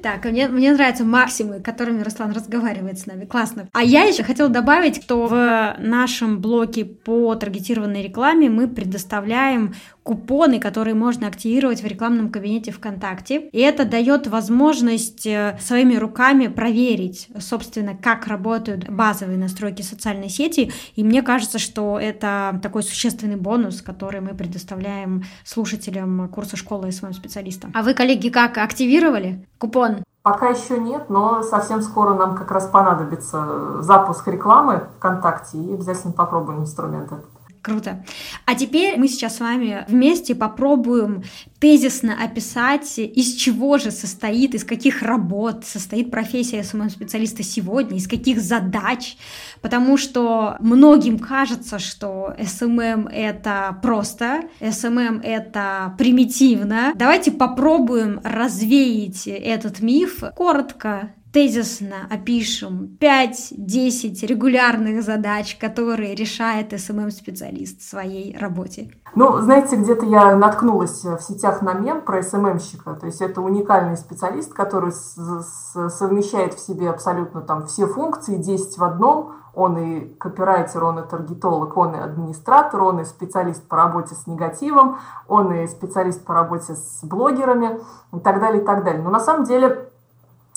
Так, мне, мне нравятся максимы, которыми Руслан разговаривает с нами. Классно. А я еще хотела добавить, что в нашем блоке по таргетированной рекламе мы предоставляем купоны, которые можно активировать в рекламном кабинете ВКонтакте. И это дает возможность э, своими руками проверить, собственно, как работают базовые настройки социальной сети. И мне кажется, что это такой существенный бонус, который мы предоставляем слушателям курса школы и своим специалистам. А вы, коллеги, как активировали купон? Пока еще нет, но совсем скоро нам как раз понадобится запуск рекламы ВКонтакте и обязательно попробуем инструмент этот. Круто. А теперь мы сейчас с вами вместе попробуем тезисно описать, из чего же состоит, из каких работ состоит профессия SMM-специалиста сегодня, из каких задач, потому что многим кажется, что SMM это просто, SMM это примитивно. Давайте попробуем развеять этот миф коротко, тезисно опишем 5-10 регулярных задач, которые решает SMM-специалист в своей работе? Ну, знаете, где-то я наткнулась в сетях на мем про SMM щика. То есть это уникальный специалист, который совмещает в себе абсолютно там все функции, 10 в одном. Он и копирайтер, он и таргетолог, он и администратор, он и специалист по работе с негативом, он и специалист по работе с блогерами и так далее, и так далее. Но на самом деле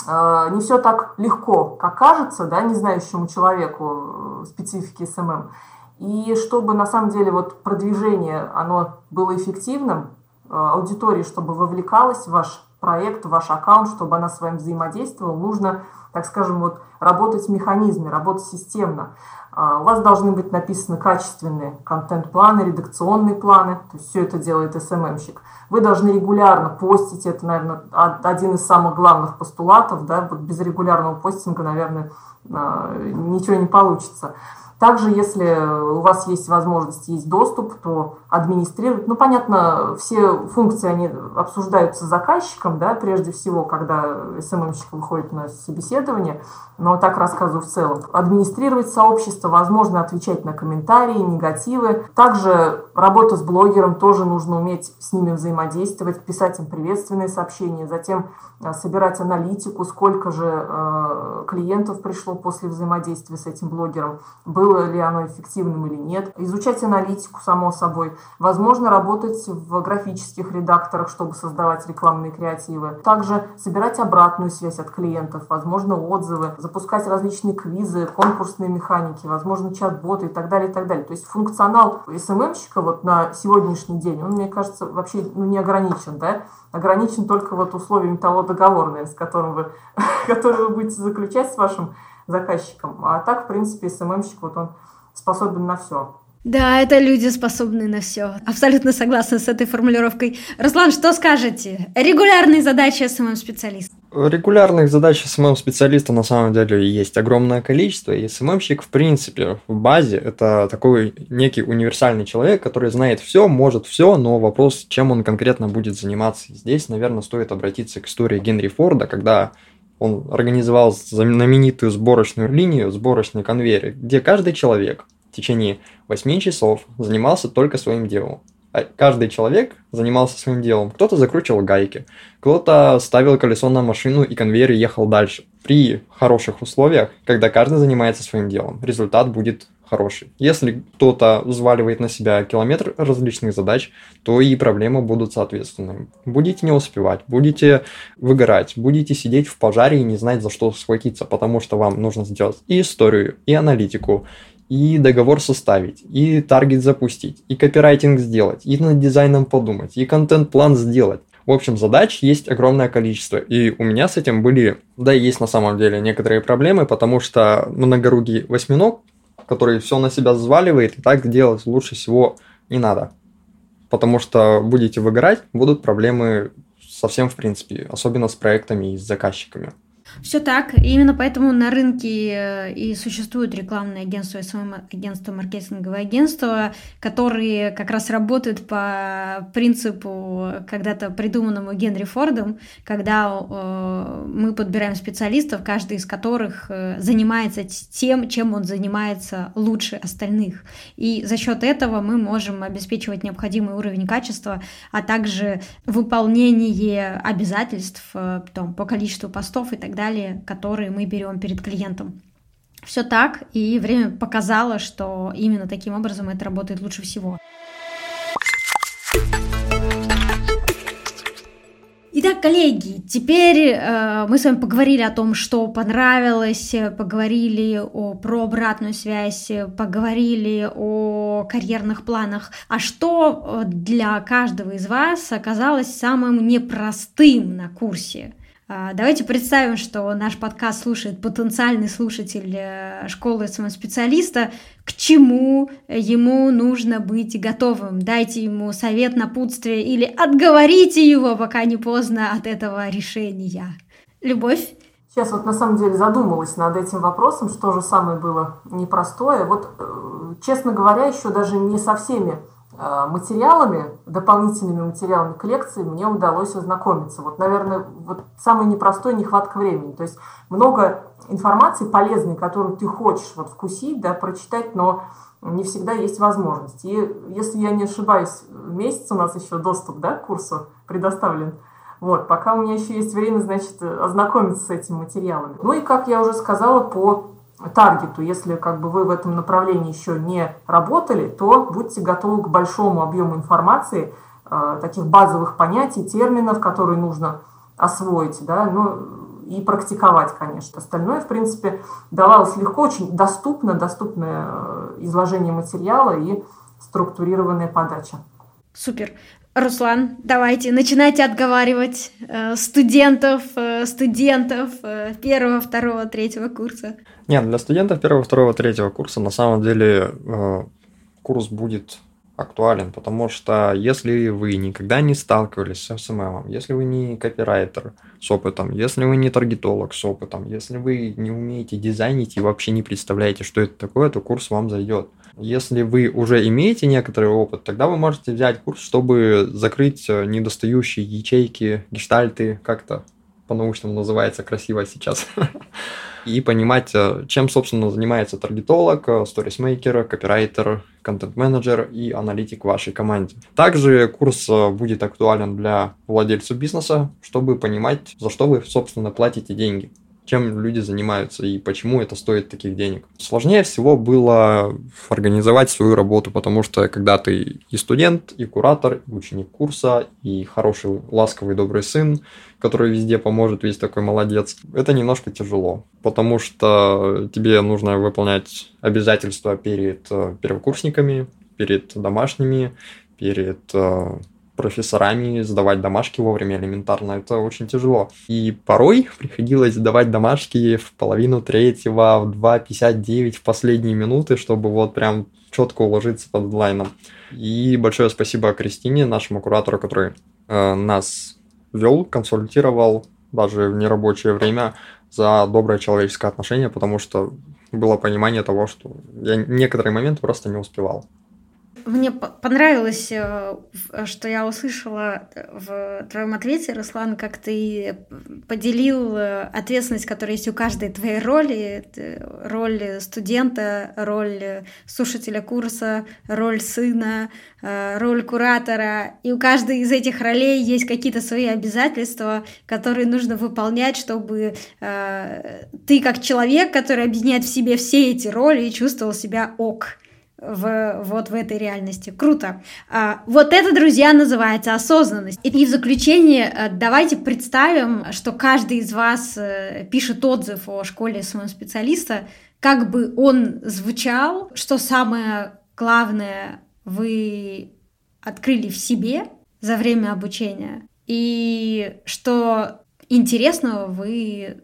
не все так легко, как кажется, да, не знающему человеку э, специфики SMM. И чтобы на самом деле вот продвижение, оно было эффективным, э, аудитории, чтобы вовлекалась в ваш проект, ваш аккаунт, чтобы она с вами взаимодействовала, нужно, так скажем, вот работать в механизме, работать системно. А, у вас должны быть написаны качественные контент-планы, редакционные планы, то есть все это делает СММщик. Вы должны регулярно постить, это, наверное, один из самых главных постулатов, да, вот без регулярного постинга, наверное, а, ничего не получится. Также, если у вас есть возможность, есть доступ, то администрировать. Ну, понятно, все функции, они обсуждаются с заказчиком, да, прежде всего, когда СММщик выходит на собеседование, но так рассказываю в целом. Администрировать сообщество, возможно, отвечать на комментарии, негативы. Также работа с блогером, тоже нужно уметь с ними взаимодействовать, писать им приветственные сообщения, затем э, собирать аналитику, сколько же э, клиентов пришло после взаимодействия с этим блогером, был было ли оно эффективным или нет, изучать аналитику, само собой, возможно, работать в графических редакторах, чтобы создавать рекламные креативы, также собирать обратную связь от клиентов, возможно, отзывы, запускать различные квизы, конкурсные механики, возможно, чат-боты и так далее, и так далее. То есть функционал СММщика вот на сегодняшний день, он, мне кажется, вообще ну, не ограничен, да, ограничен только вот условиями того договора, с которым вы, который вы будете заключать с вашим заказчиком. А так, в принципе, СММщик, вот он способен на все. Да, это люди способны на все. Абсолютно согласна с этой формулировкой. Руслан, что скажете? Регулярные задачи СММ-специалиста. Регулярных задач СММ-специалиста на самом деле есть огромное количество, и СММщик, в принципе, в базе это такой некий универсальный человек, который знает все, может все, но вопрос, чем он конкретно будет заниматься. Здесь, наверное, стоит обратиться к истории Генри Форда, когда он организовал знаменитую сборочную линию, сборочный конвейер, где каждый человек в течение 8 часов занимался только своим делом. А каждый человек занимался своим делом. Кто-то закручивал гайки, кто-то ставил колесо на машину и конвейер ехал дальше. При хороших условиях, когда каждый занимается своим делом, результат будет хороший. Если кто-то взваливает на себя километр различных задач, то и проблемы будут соответственными. Будете не успевать, будете выгорать, будете сидеть в пожаре и не знать, за что схватиться, потому что вам нужно сделать и историю, и аналитику, и договор составить, и таргет запустить, и копирайтинг сделать, и над дизайном подумать, и контент-план сделать. В общем, задач есть огромное количество, и у меня с этим были, да и есть на самом деле некоторые проблемы, потому что многорукий восьминог, который все на себя взваливает, и так делать лучше всего не надо. Потому что будете выгорать, будут проблемы совсем в принципе, особенно с проектами и с заказчиками. Все так. И именно поэтому на рынке э, и существуют рекламные агентства, СММ-агентства, маркетинговые агентства, которые как раз работают по принципу, когда-то придуманному Генри Фордом, когда э, мы подбираем специалистов, каждый из которых э, занимается тем, чем он занимается лучше остальных. И за счет этого мы можем обеспечивать необходимый уровень качества, а также выполнение обязательств э, там, по количеству постов и так далее далее, которые мы берем перед клиентом. Все так, и время показало, что именно таким образом это работает лучше всего. Итак, коллеги, теперь э, мы с вами поговорили о том, что понравилось, поговорили о, про обратную связь, поговорили о карьерных планах. А что для каждого из вас оказалось самым непростым на курсе? А, давайте представим, что наш подкаст слушает потенциальный слушатель э, школы специалиста, к чему ему нужно быть готовым. Дайте ему совет, напутствие или отговорите его, пока не поздно от этого решения. Любовь? Сейчас вот на самом деле задумалась над этим вопросом, что же самое было непростое. Вот, э, честно говоря, еще даже не со всеми материалами, дополнительными материалами к лекции мне удалось ознакомиться. Вот, наверное, вот самый непростой нехватка времени. То есть много информации полезной, которую ты хочешь вот вкусить, да, прочитать, но не всегда есть возможность. И если я не ошибаюсь, месяц у нас еще доступ да, к курсу предоставлен. Вот, пока у меня еще есть время, значит, ознакомиться с этими материалами. Ну и, как я уже сказала, по таргету. Если как бы вы в этом направлении еще не работали, то будьте готовы к большому объему информации, э, таких базовых понятий, терминов, которые нужно освоить, да, ну и практиковать, конечно. Остальное, в принципе, давалось легко, очень доступно, доступное э, изложение материала и структурированная подача. Супер. Руслан, давайте, начинайте отговаривать э, студентов, э, студентов э, первого, второго, третьего курса. Нет, для студентов первого, второго, третьего курса на самом деле э, курс будет актуален, потому что если вы никогда не сталкивались с SMM, если вы не копирайтер с опытом, если вы не таргетолог с опытом, если вы не умеете дизайнить и вообще не представляете, что это такое, то курс вам зайдет. Если вы уже имеете некоторый опыт, тогда вы можете взять курс, чтобы закрыть э, недостающие ячейки, гештальты, как-то по-научному называется красиво сейчас, и понимать, э, чем, собственно, занимается таргетолог, э, сторисмейкер, копирайтер, контент-менеджер и аналитик в вашей команде. Также курс будет актуален для владельцев бизнеса, чтобы понимать, за что вы, собственно, платите деньги. Чем люди занимаются и почему это стоит таких денег. Сложнее всего было организовать свою работу, потому что когда ты и студент, и куратор, и ученик курса, и хороший, ласковый, добрый сын, который везде поможет, весь такой молодец, это немножко тяжело, потому что тебе нужно выполнять обязательства перед э, первокурсниками, перед домашними, перед э, профессорами сдавать домашки вовремя элементарно, это очень тяжело. И порой приходилось сдавать домашки в половину третьего, в 2.59 в последние минуты, чтобы вот прям четко уложиться под дедлайном. И большое спасибо Кристине, нашему куратору, который э, нас вел, консультировал даже в нерабочее время за доброе человеческое отношение, потому что было понимание того, что я некоторые моменты просто не успевал. Мне понравилось, э, что я услышала в твоем ответе, Руслан, как ты поделил э, ответственность, которая есть у каждой твоей роли. Роль студента, роль слушателя курса, роль сына, э, роль куратора. И у каждой из этих ролей есть какие-то свои обязательства, которые нужно выполнять, чтобы ты как человек, который объединяет в себе все эти роли, чувствовал себя ок в, вот в этой реальности. Круто. А, вот это, друзья, называется осознанность. И в заключение э, давайте представим, что каждый из вас э, пишет отзыв о школе своего специалиста, как бы он звучал, что самое главное вы открыли в себе за время обучения, и что интересного вы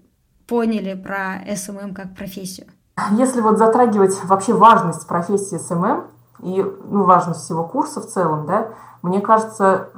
поняли про СММ как профессию. Если вот затрагивать вообще важность профессии СММ и ну, важность всего курса в целом, да, мне кажется,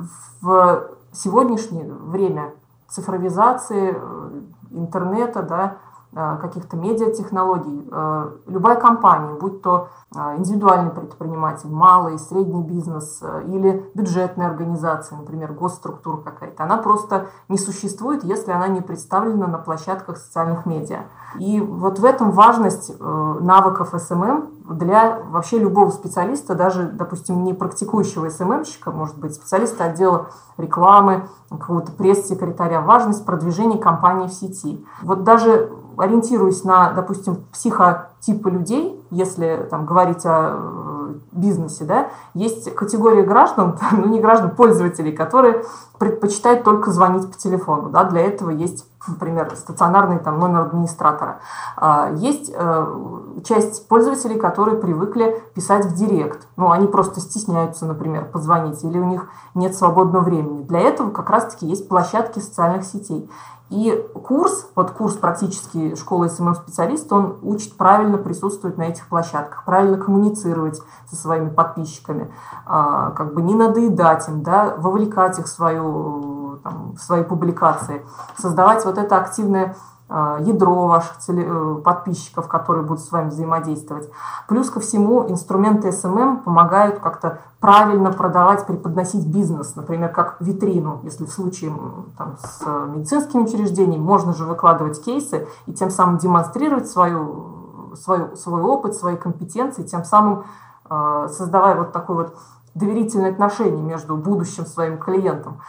в сегодняшнее время цифровизации э, интернета, да, каких-то медиатехнологий. Э, любая компания, будь то э, индивидуальный предприниматель, малый, средний бизнес или бюджетная организация, например, госструктура какая-то, она просто не существует, если она не представлена на площадках социальных медиа. И вот в этом важность навыков СММ для вообще любого специалиста, даже, допустим, не практикующего СММщика, может быть, специалиста отдела рекламы, какого-то пресс-секретаря, важность продвижения компании в сети. Вот даже ориентируясь на, допустим, психотипы людей, если там говорить о э, бизнесе, да, есть категория граждан, ну не граждан, пользователей, которые предпочитают только звонить по телефону, да, для этого есть, например, стационарный там номер администратора. А, есть э, часть пользователей, которые привыкли писать в директ, ну они просто стесняются, например, позвонить, или у них нет свободного времени. Для этого как раз-таки есть площадки социальных сетей. И курс, вот курс практической школы СММ-специалиста, он учит правильно присутствовать на этих площадках, правильно коммуницировать со своими подписчиками, а, как бы не надоедать им, да, вовлекать их в, свою, там, в свои публикации, создавать вот это активное ядро ваших э, подписчиков, которые будут с вами взаимодействовать. Плюс ко всему инструменты SMM помогают как-то правильно продавать, преподносить бизнес, например, как витрину, если в случае там, с медицинскими учреждениями можно же выкладывать кейсы и тем самым демонстрировать свою, свою, свой опыт, свои компетенции, тем самым э, создавая вот такое вот доверительное отношение между будущим своим клиентом.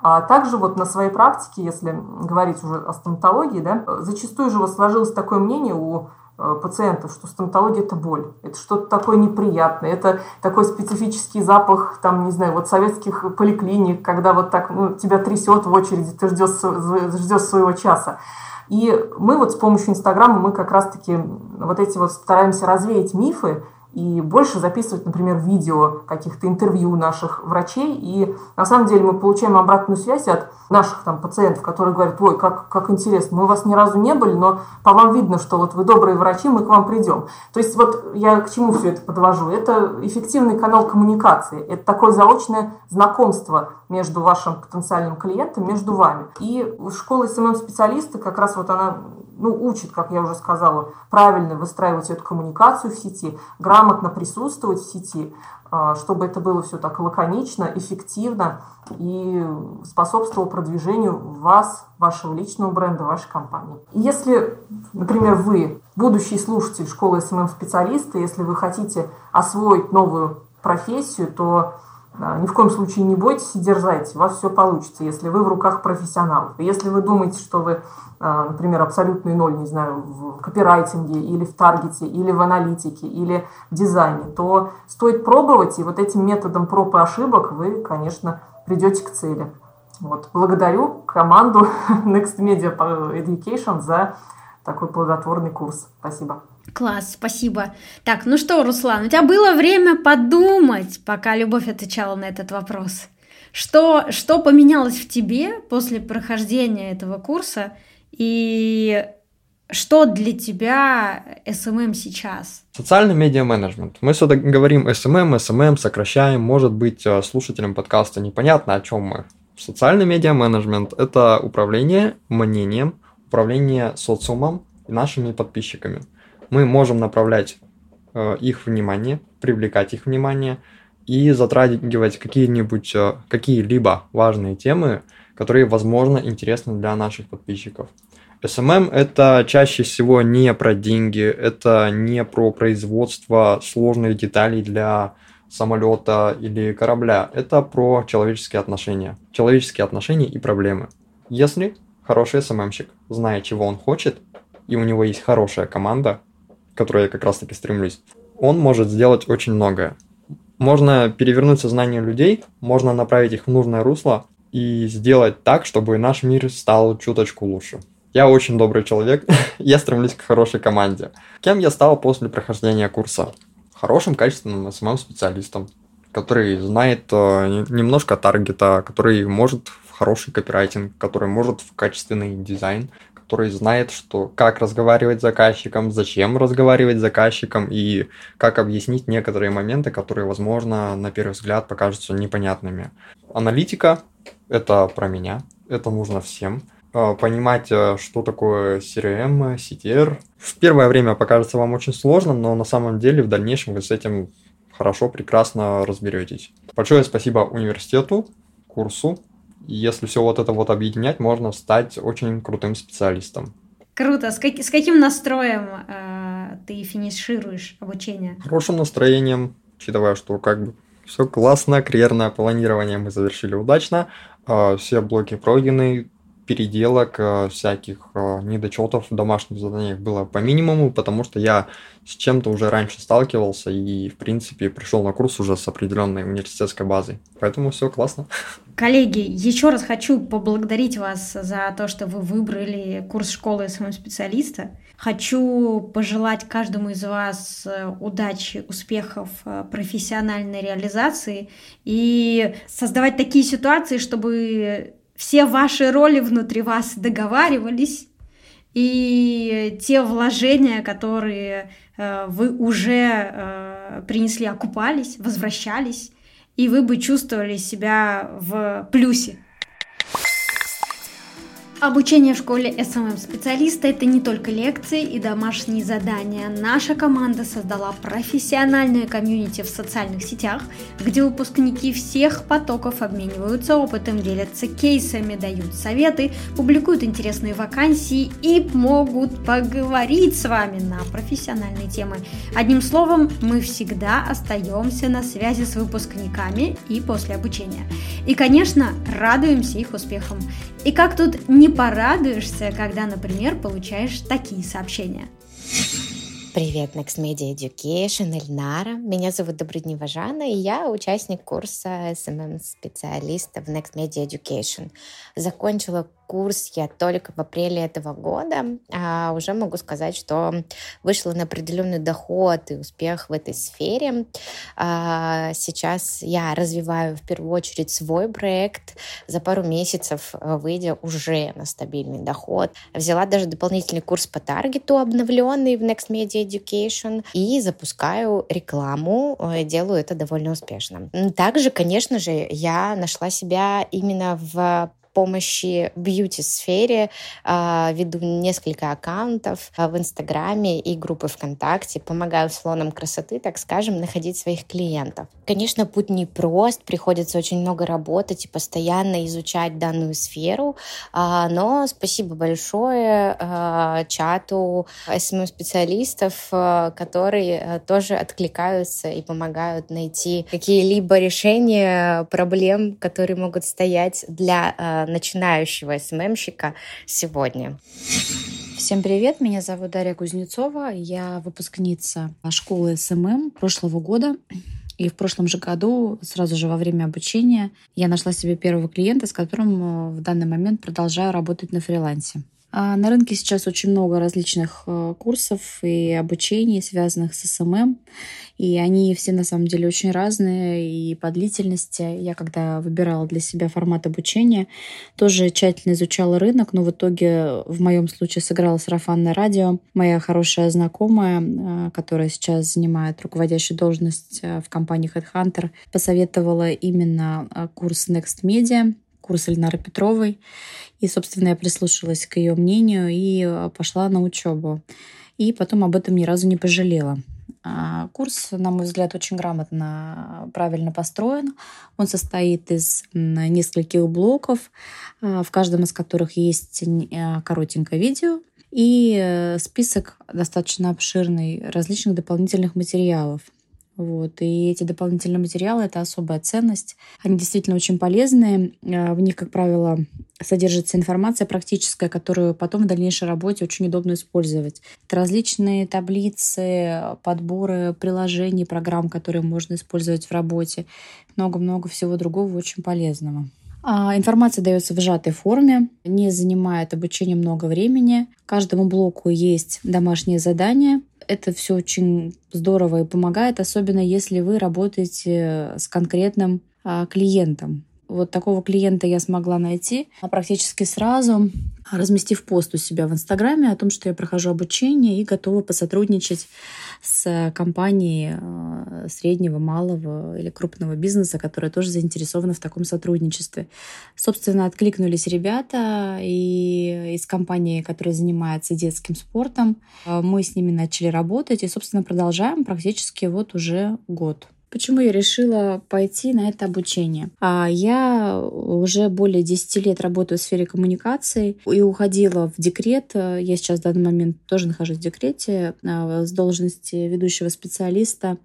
А также вот на своей практике, если говорить уже о стоматологии, да, зачастую же вот сложилось такое мнение у э, пациентов, что стоматология – это боль, это что-то такое неприятное, это такой специфический запах, там, не знаю, вот советских поликлиник, когда вот так ну, тебя трясет в очереди, ты ждешь, ждешь своего часа. И мы вот с помощью Инстаграма, мы как раз-таки вот эти вот стараемся развеять мифы, и больше записывать, например, видео каких-то интервью наших врачей. И на самом деле мы получаем обратную связь от наших там пациентов, которые говорят, ой, как, как интересно, мы у вас ни разу не были, но по вам видно, что вот вы добрые врачи, мы к вам придем. То есть вот я к чему все это подвожу? Это эффективный канал коммуникации, это такое заочное знакомство между вашим потенциальным клиентом, между вами. И школа СММ-специалиста как раз вот она ну, учит, как я уже сказала, правильно выстраивать эту коммуникацию в сети, грамотно присутствовать в сети, а, чтобы это было все так лаконично, эффективно и способствовало продвижению вас, вашего личного бренда, вашей компании. Если, например, вы будущий слушатель школы СММ-специалиста, если вы хотите освоить новую профессию, то ни в коем случае не бойтесь и дерзайте, у вас все получится, если вы в руках профессионалов. Если вы думаете, что вы, например, абсолютный ноль, не знаю, в копирайтинге или в таргете, или в аналитике, или в дизайне, то стоит пробовать, и вот этим методом проб и ошибок вы, конечно, придете к цели. Вот. Благодарю команду Next Media Education за такой плодотворный курс. Спасибо. Класс, спасибо. Так, ну что, Руслан, у тебя было время подумать, пока Любовь отвечала на этот вопрос. Что, что поменялось в тебе после прохождения этого курса и что для тебя SMM сейчас? Социальный медиа-менеджмент. Мы сюда говорим SMM, SMM, сокращаем. Может быть, э, слушателям подкаста непонятно, о чем мы. Социальный медиа-менеджмент – это управление мнением, управление социумом и нашими подписчиками. Мы можем направлять э, их внимание, привлекать их внимание и затрагивать какие-нибудь, э, какие-либо важные темы, которые, возможно, интересны для наших подписчиков. SMM – это чаще всего не про деньги, это не про производство сложных деталей для самолета или корабля. Это про человеческие отношения. Человеческие отношения и проблемы. Если хороший СММщик знает, чего он хочет, и у него есть хорошая команда, которой я как раз таки стремлюсь, он может сделать очень многое. Можно перевернуть сознание людей, можно направить их в нужное русло и сделать так, чтобы наш мир стал чуточку лучше. Я очень добрый человек, я стремлюсь к хорошей команде. Кем я стал после прохождения курса? хорошим, качественным SMM-специалистом, который знает э, немножко таргета, который может в хороший копирайтинг, который может в качественный дизайн, который знает, что как разговаривать с заказчиком, зачем разговаривать с заказчиком и как объяснить некоторые моменты, которые, возможно, на первый взгляд покажутся непонятными. Аналитика – это про меня, это нужно всем – а, понимать, э, что такое CRM, CTR. В первое время покажется вам очень сложно, но на самом деле в дальнейшем вы с этим хорошо, прекрасно разберетесь. Большое спасибо университету, курсу. Если все вот это вот объединять, можно стать очень крутым специалистом. Круто. С, как, с каким настроем э, ты финишируешь обучение? Хорошим настроением, учитывая, что как бы все классно, карьерное планирование мы завершили удачно, э, все блоки пройдены, переделок, э, всяких э, недочетов в домашних заданиях было по минимуму, потому что я с чем-то уже раньше сталкивался и, в принципе, пришел на курс уже с определенной университетской базой. Поэтому все классно. Коллеги, еще раз хочу поблагодарить вас за то, что вы выбрали курс школы СММ-специалиста. Хочу пожелать каждому из вас э, удачи, успехов, профессиональной реализации и создавать такие ситуации, чтобы все ваши роли внутри вас договаривались, и те вложения, которые э, вы уже э, принесли, окупались, возвращались, и вы бы чувствовали себя в плюсе. Обучение в школе СММ-специалиста – это не только лекции и домашние задания. Наша команда создала профессиональное комьюнити в социальных сетях, где выпускники всех потоков обмениваются опытом, делятся кейсами, дают советы, публикуют интересные вакансии и могут поговорить с вами на профессиональные темы. Одним словом, мы всегда остаемся на связи с выпускниками и после обучения. И, конечно, радуемся их успехам. И как тут не порадуешься, когда, например, получаешь такие сообщения? Привет, Next Media Education, Эльнара. Меня зовут Добрыднева Жанна, и я участник курса SMM-специалиста в Next Media Education. Закончила курс я только в апреле этого года, а уже могу сказать, что вышла на определенный доход и успех в этой сфере. А сейчас я развиваю в первую очередь свой проект, за пару месяцев э, выйдя уже на стабильный доход. Взяла даже дополнительный курс по таргету, обновленный в Next Media Education, и запускаю рекламу, э, делаю это довольно успешно. Также, конечно же, я нашла себя именно в помощи бьюти-сфере, а, веду несколько аккаунтов а, в Инстаграме и группы ВКонтакте, помогаю салонам красоты, так скажем, находить своих клиентов. Конечно, путь непрост, приходится очень много работать и постоянно изучать данную сферу, а, но спасибо большое чату SMM-специалистов, которые тоже откликаются и помогают найти какие-либо решения проблем, которые могут стоять для начинающего СММщика сегодня. Всем привет, меня зовут Дарья Кузнецова, я выпускница школы СММ прошлого года. И в прошлом же году, сразу же во время обучения, я нашла себе первого клиента, с которым э, в данный момент продолжаю работать на фрилансе. А на рынке сейчас очень много различных э, курсов и обучений, связанных с СММ, и они все на самом деле очень разные и по длительности. Я когда выбирала для себя формат обучения, тоже тщательно изучала рынок, но в итоге в моем случае сыграла сарафанное радио. Моя хорошая знакомая, э, которая сейчас занимает руководящую должность э, в компании Headhunter, посоветовала именно курс Next Media, курс Эльнары Петровой. И, собственно, я прислушалась к ее мнению и э, пошла на учебу. И потом об этом ни разу не пожалела. А, курс, на мой взгляд, очень грамотно, правильно построен. Он состоит из нескольких блоков, а, в каждом из которых есть э, коротенькое видео и э, список достаточно обширный различных дополнительных материалов – вот. И эти дополнительные материалы — это особая ценность. Они действительно очень полезные. Э, в них, как правило, содержится информация практическая, которую потом в дальнейшей работе очень удобно использовать. Это различные таблицы, подборы приложений, программ, которые можно использовать в работе. Много-много всего другого очень полезного. А, информация дается в сжатой форме, не занимает обучение много времени. Каждому блоку есть домашнее задание, это все очень здорово и помогает, особенно если вы работаете с конкретным а, клиентом. Вот такого клиента я смогла найти а практически сразу, разместив пост у себя в Инстаграме о том, что я прохожу обучение и готова посотрудничать с компанией э, среднего, малого или крупного бизнеса, которая тоже заинтересована в таком сотрудничестве. Собственно, откликнулись ребята и из компании, которая занимается детским спортом. Э, мы с ними начали работать и, собственно, продолжаем практически вот уже год. Почему я решила пойти на это обучение? А я уже более 10 лет работаю в сфере коммуникаций и уходила в декрет. Я сейчас в данный момент тоже нахожусь в декрете а, с должности ведущего специалиста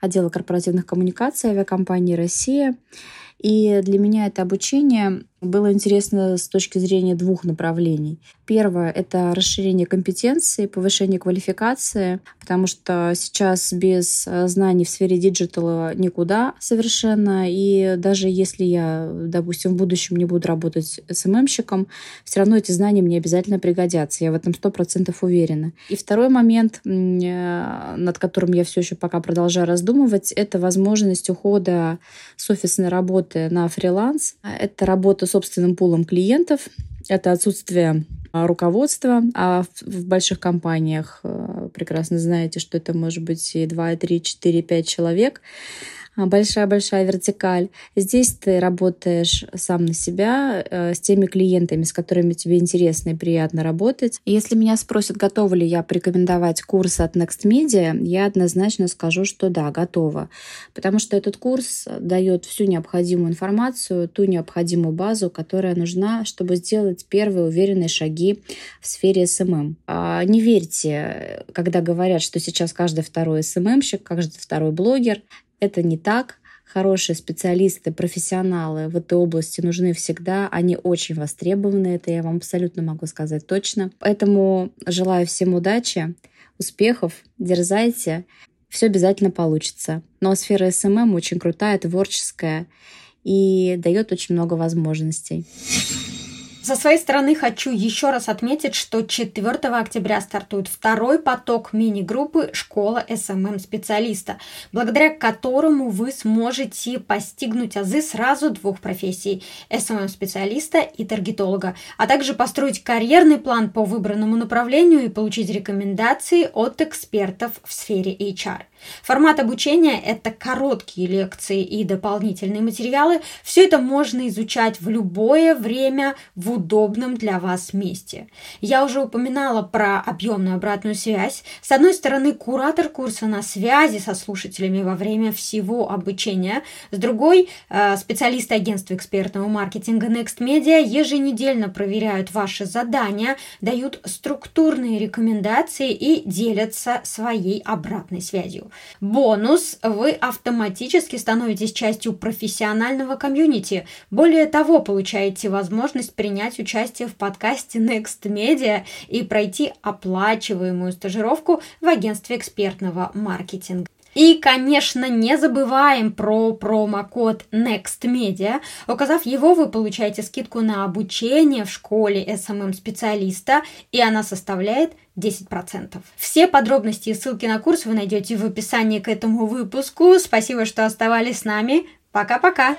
отдела корпоративных коммуникаций авиакомпании «Россия». И для меня это обучение было интересно с точки зрения двух направлений. Первое — это расширение компетенции, повышение квалификации, потому что сейчас без э, знаний в сфере диджитала никуда совершенно. И даже если я, допустим, в будущем не буду работать СММщиком, все равно эти знания мне обязательно пригодятся. Я в этом сто процентов уверена. И второй момент, э, над которым я все еще пока продолжаю раздумывать, это возможность ухода с офисной работы на фриланс. Это работа собственным пулом клиентов, это отсутствие а, руководства, а в, больших компаниях э, прекрасно знаете, что это может быть и 2, и 3, 4, 5 человек большая-большая вертикаль. Здесь ты работаешь сам на себя, э, с теми клиентами, с которыми тебе интересно и приятно работать. Если меня спросят, готова ли я порекомендовать курс от Next Media, я однозначно скажу, что да, готова. Потому что этот курс дает всю необходимую информацию, ту необходимую базу, которая нужна, чтобы сделать первые уверенные шаги в сфере СММ. А не верьте, когда говорят, что сейчас каждый второй СММщик, каждый второй блогер. Это не так. Хорошие специалисты, профессионалы в этой области нужны всегда. Они очень востребованы, это я вам абсолютно могу сказать точно. Поэтому желаю всем удачи, успехов, дерзайте. Все обязательно получится. Но сфера SMM очень крутая, творческая и дает очень много возможностей. Со своей стороны хочу еще раз отметить, что 4 октября стартует второй поток мини-группы «Школа SMM-специалиста», благодаря которому вы сможете постигнуть азы сразу двух профессий – SMM-специалиста и таргетолога, а также построить карьерный план по выбранному направлению и получить рекомендации от экспертов в сфере HR – Формат обучения – это короткие лекции и дополнительные материалы. Все это можно изучать в любое время в удобном для вас месте. Я уже упоминала про объемную обратную связь. С одной стороны, куратор курса на связи со слушателями во время всего обучения. С другой, э, специалисты агентства экспертного маркетинга Next Media еженедельно проверяют ваши задания, дают структурные рекомендации и делятся своей обратной связью. Бонус – вы автоматически становитесь частью профессионального комьюнити. Более того, получаете возможность принять участие в подкасте Next Media и пройти оплачиваемую стажировку в агентстве экспертного маркетинга. И, конечно, не забываем про промокод NEXTMedia. Указав его, вы получаете скидку на обучение в школе SMM-специалиста, и она составляет 10%. Все подробности и ссылки на курс вы найдете в описании к этому выпуску. Спасибо, что оставались с нами. Пока-пока!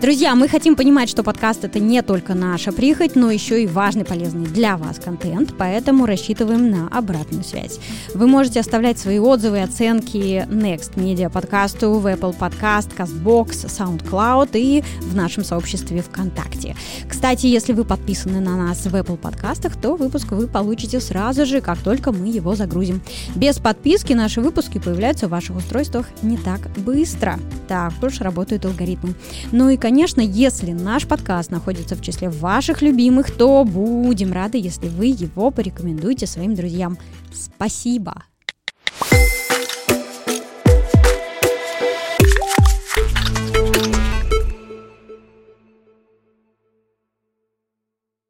Друзья, мы хотим понимать, что подкаст это не только наша прихоть, но еще и важный, полезный для вас контент, поэтому рассчитываем на обратную связь. Вы можете оставлять свои отзывы и оценки Next Media подкасту в Apple Podcast, CastBox, SoundCloud и в нашем сообществе ВКонтакте. Кстати, если вы подписаны на нас в Apple подкастах, то выпуск вы получите сразу же, как только мы его загрузим. Без подписки наши выпуски появляются в ваших устройствах не так быстро. Так уж работают алгоритмы. Ну и, конечно, конечно, если наш подкаст находится в числе ваших любимых, то будем рады, если вы его порекомендуете своим друзьям. Спасибо! Спасибо.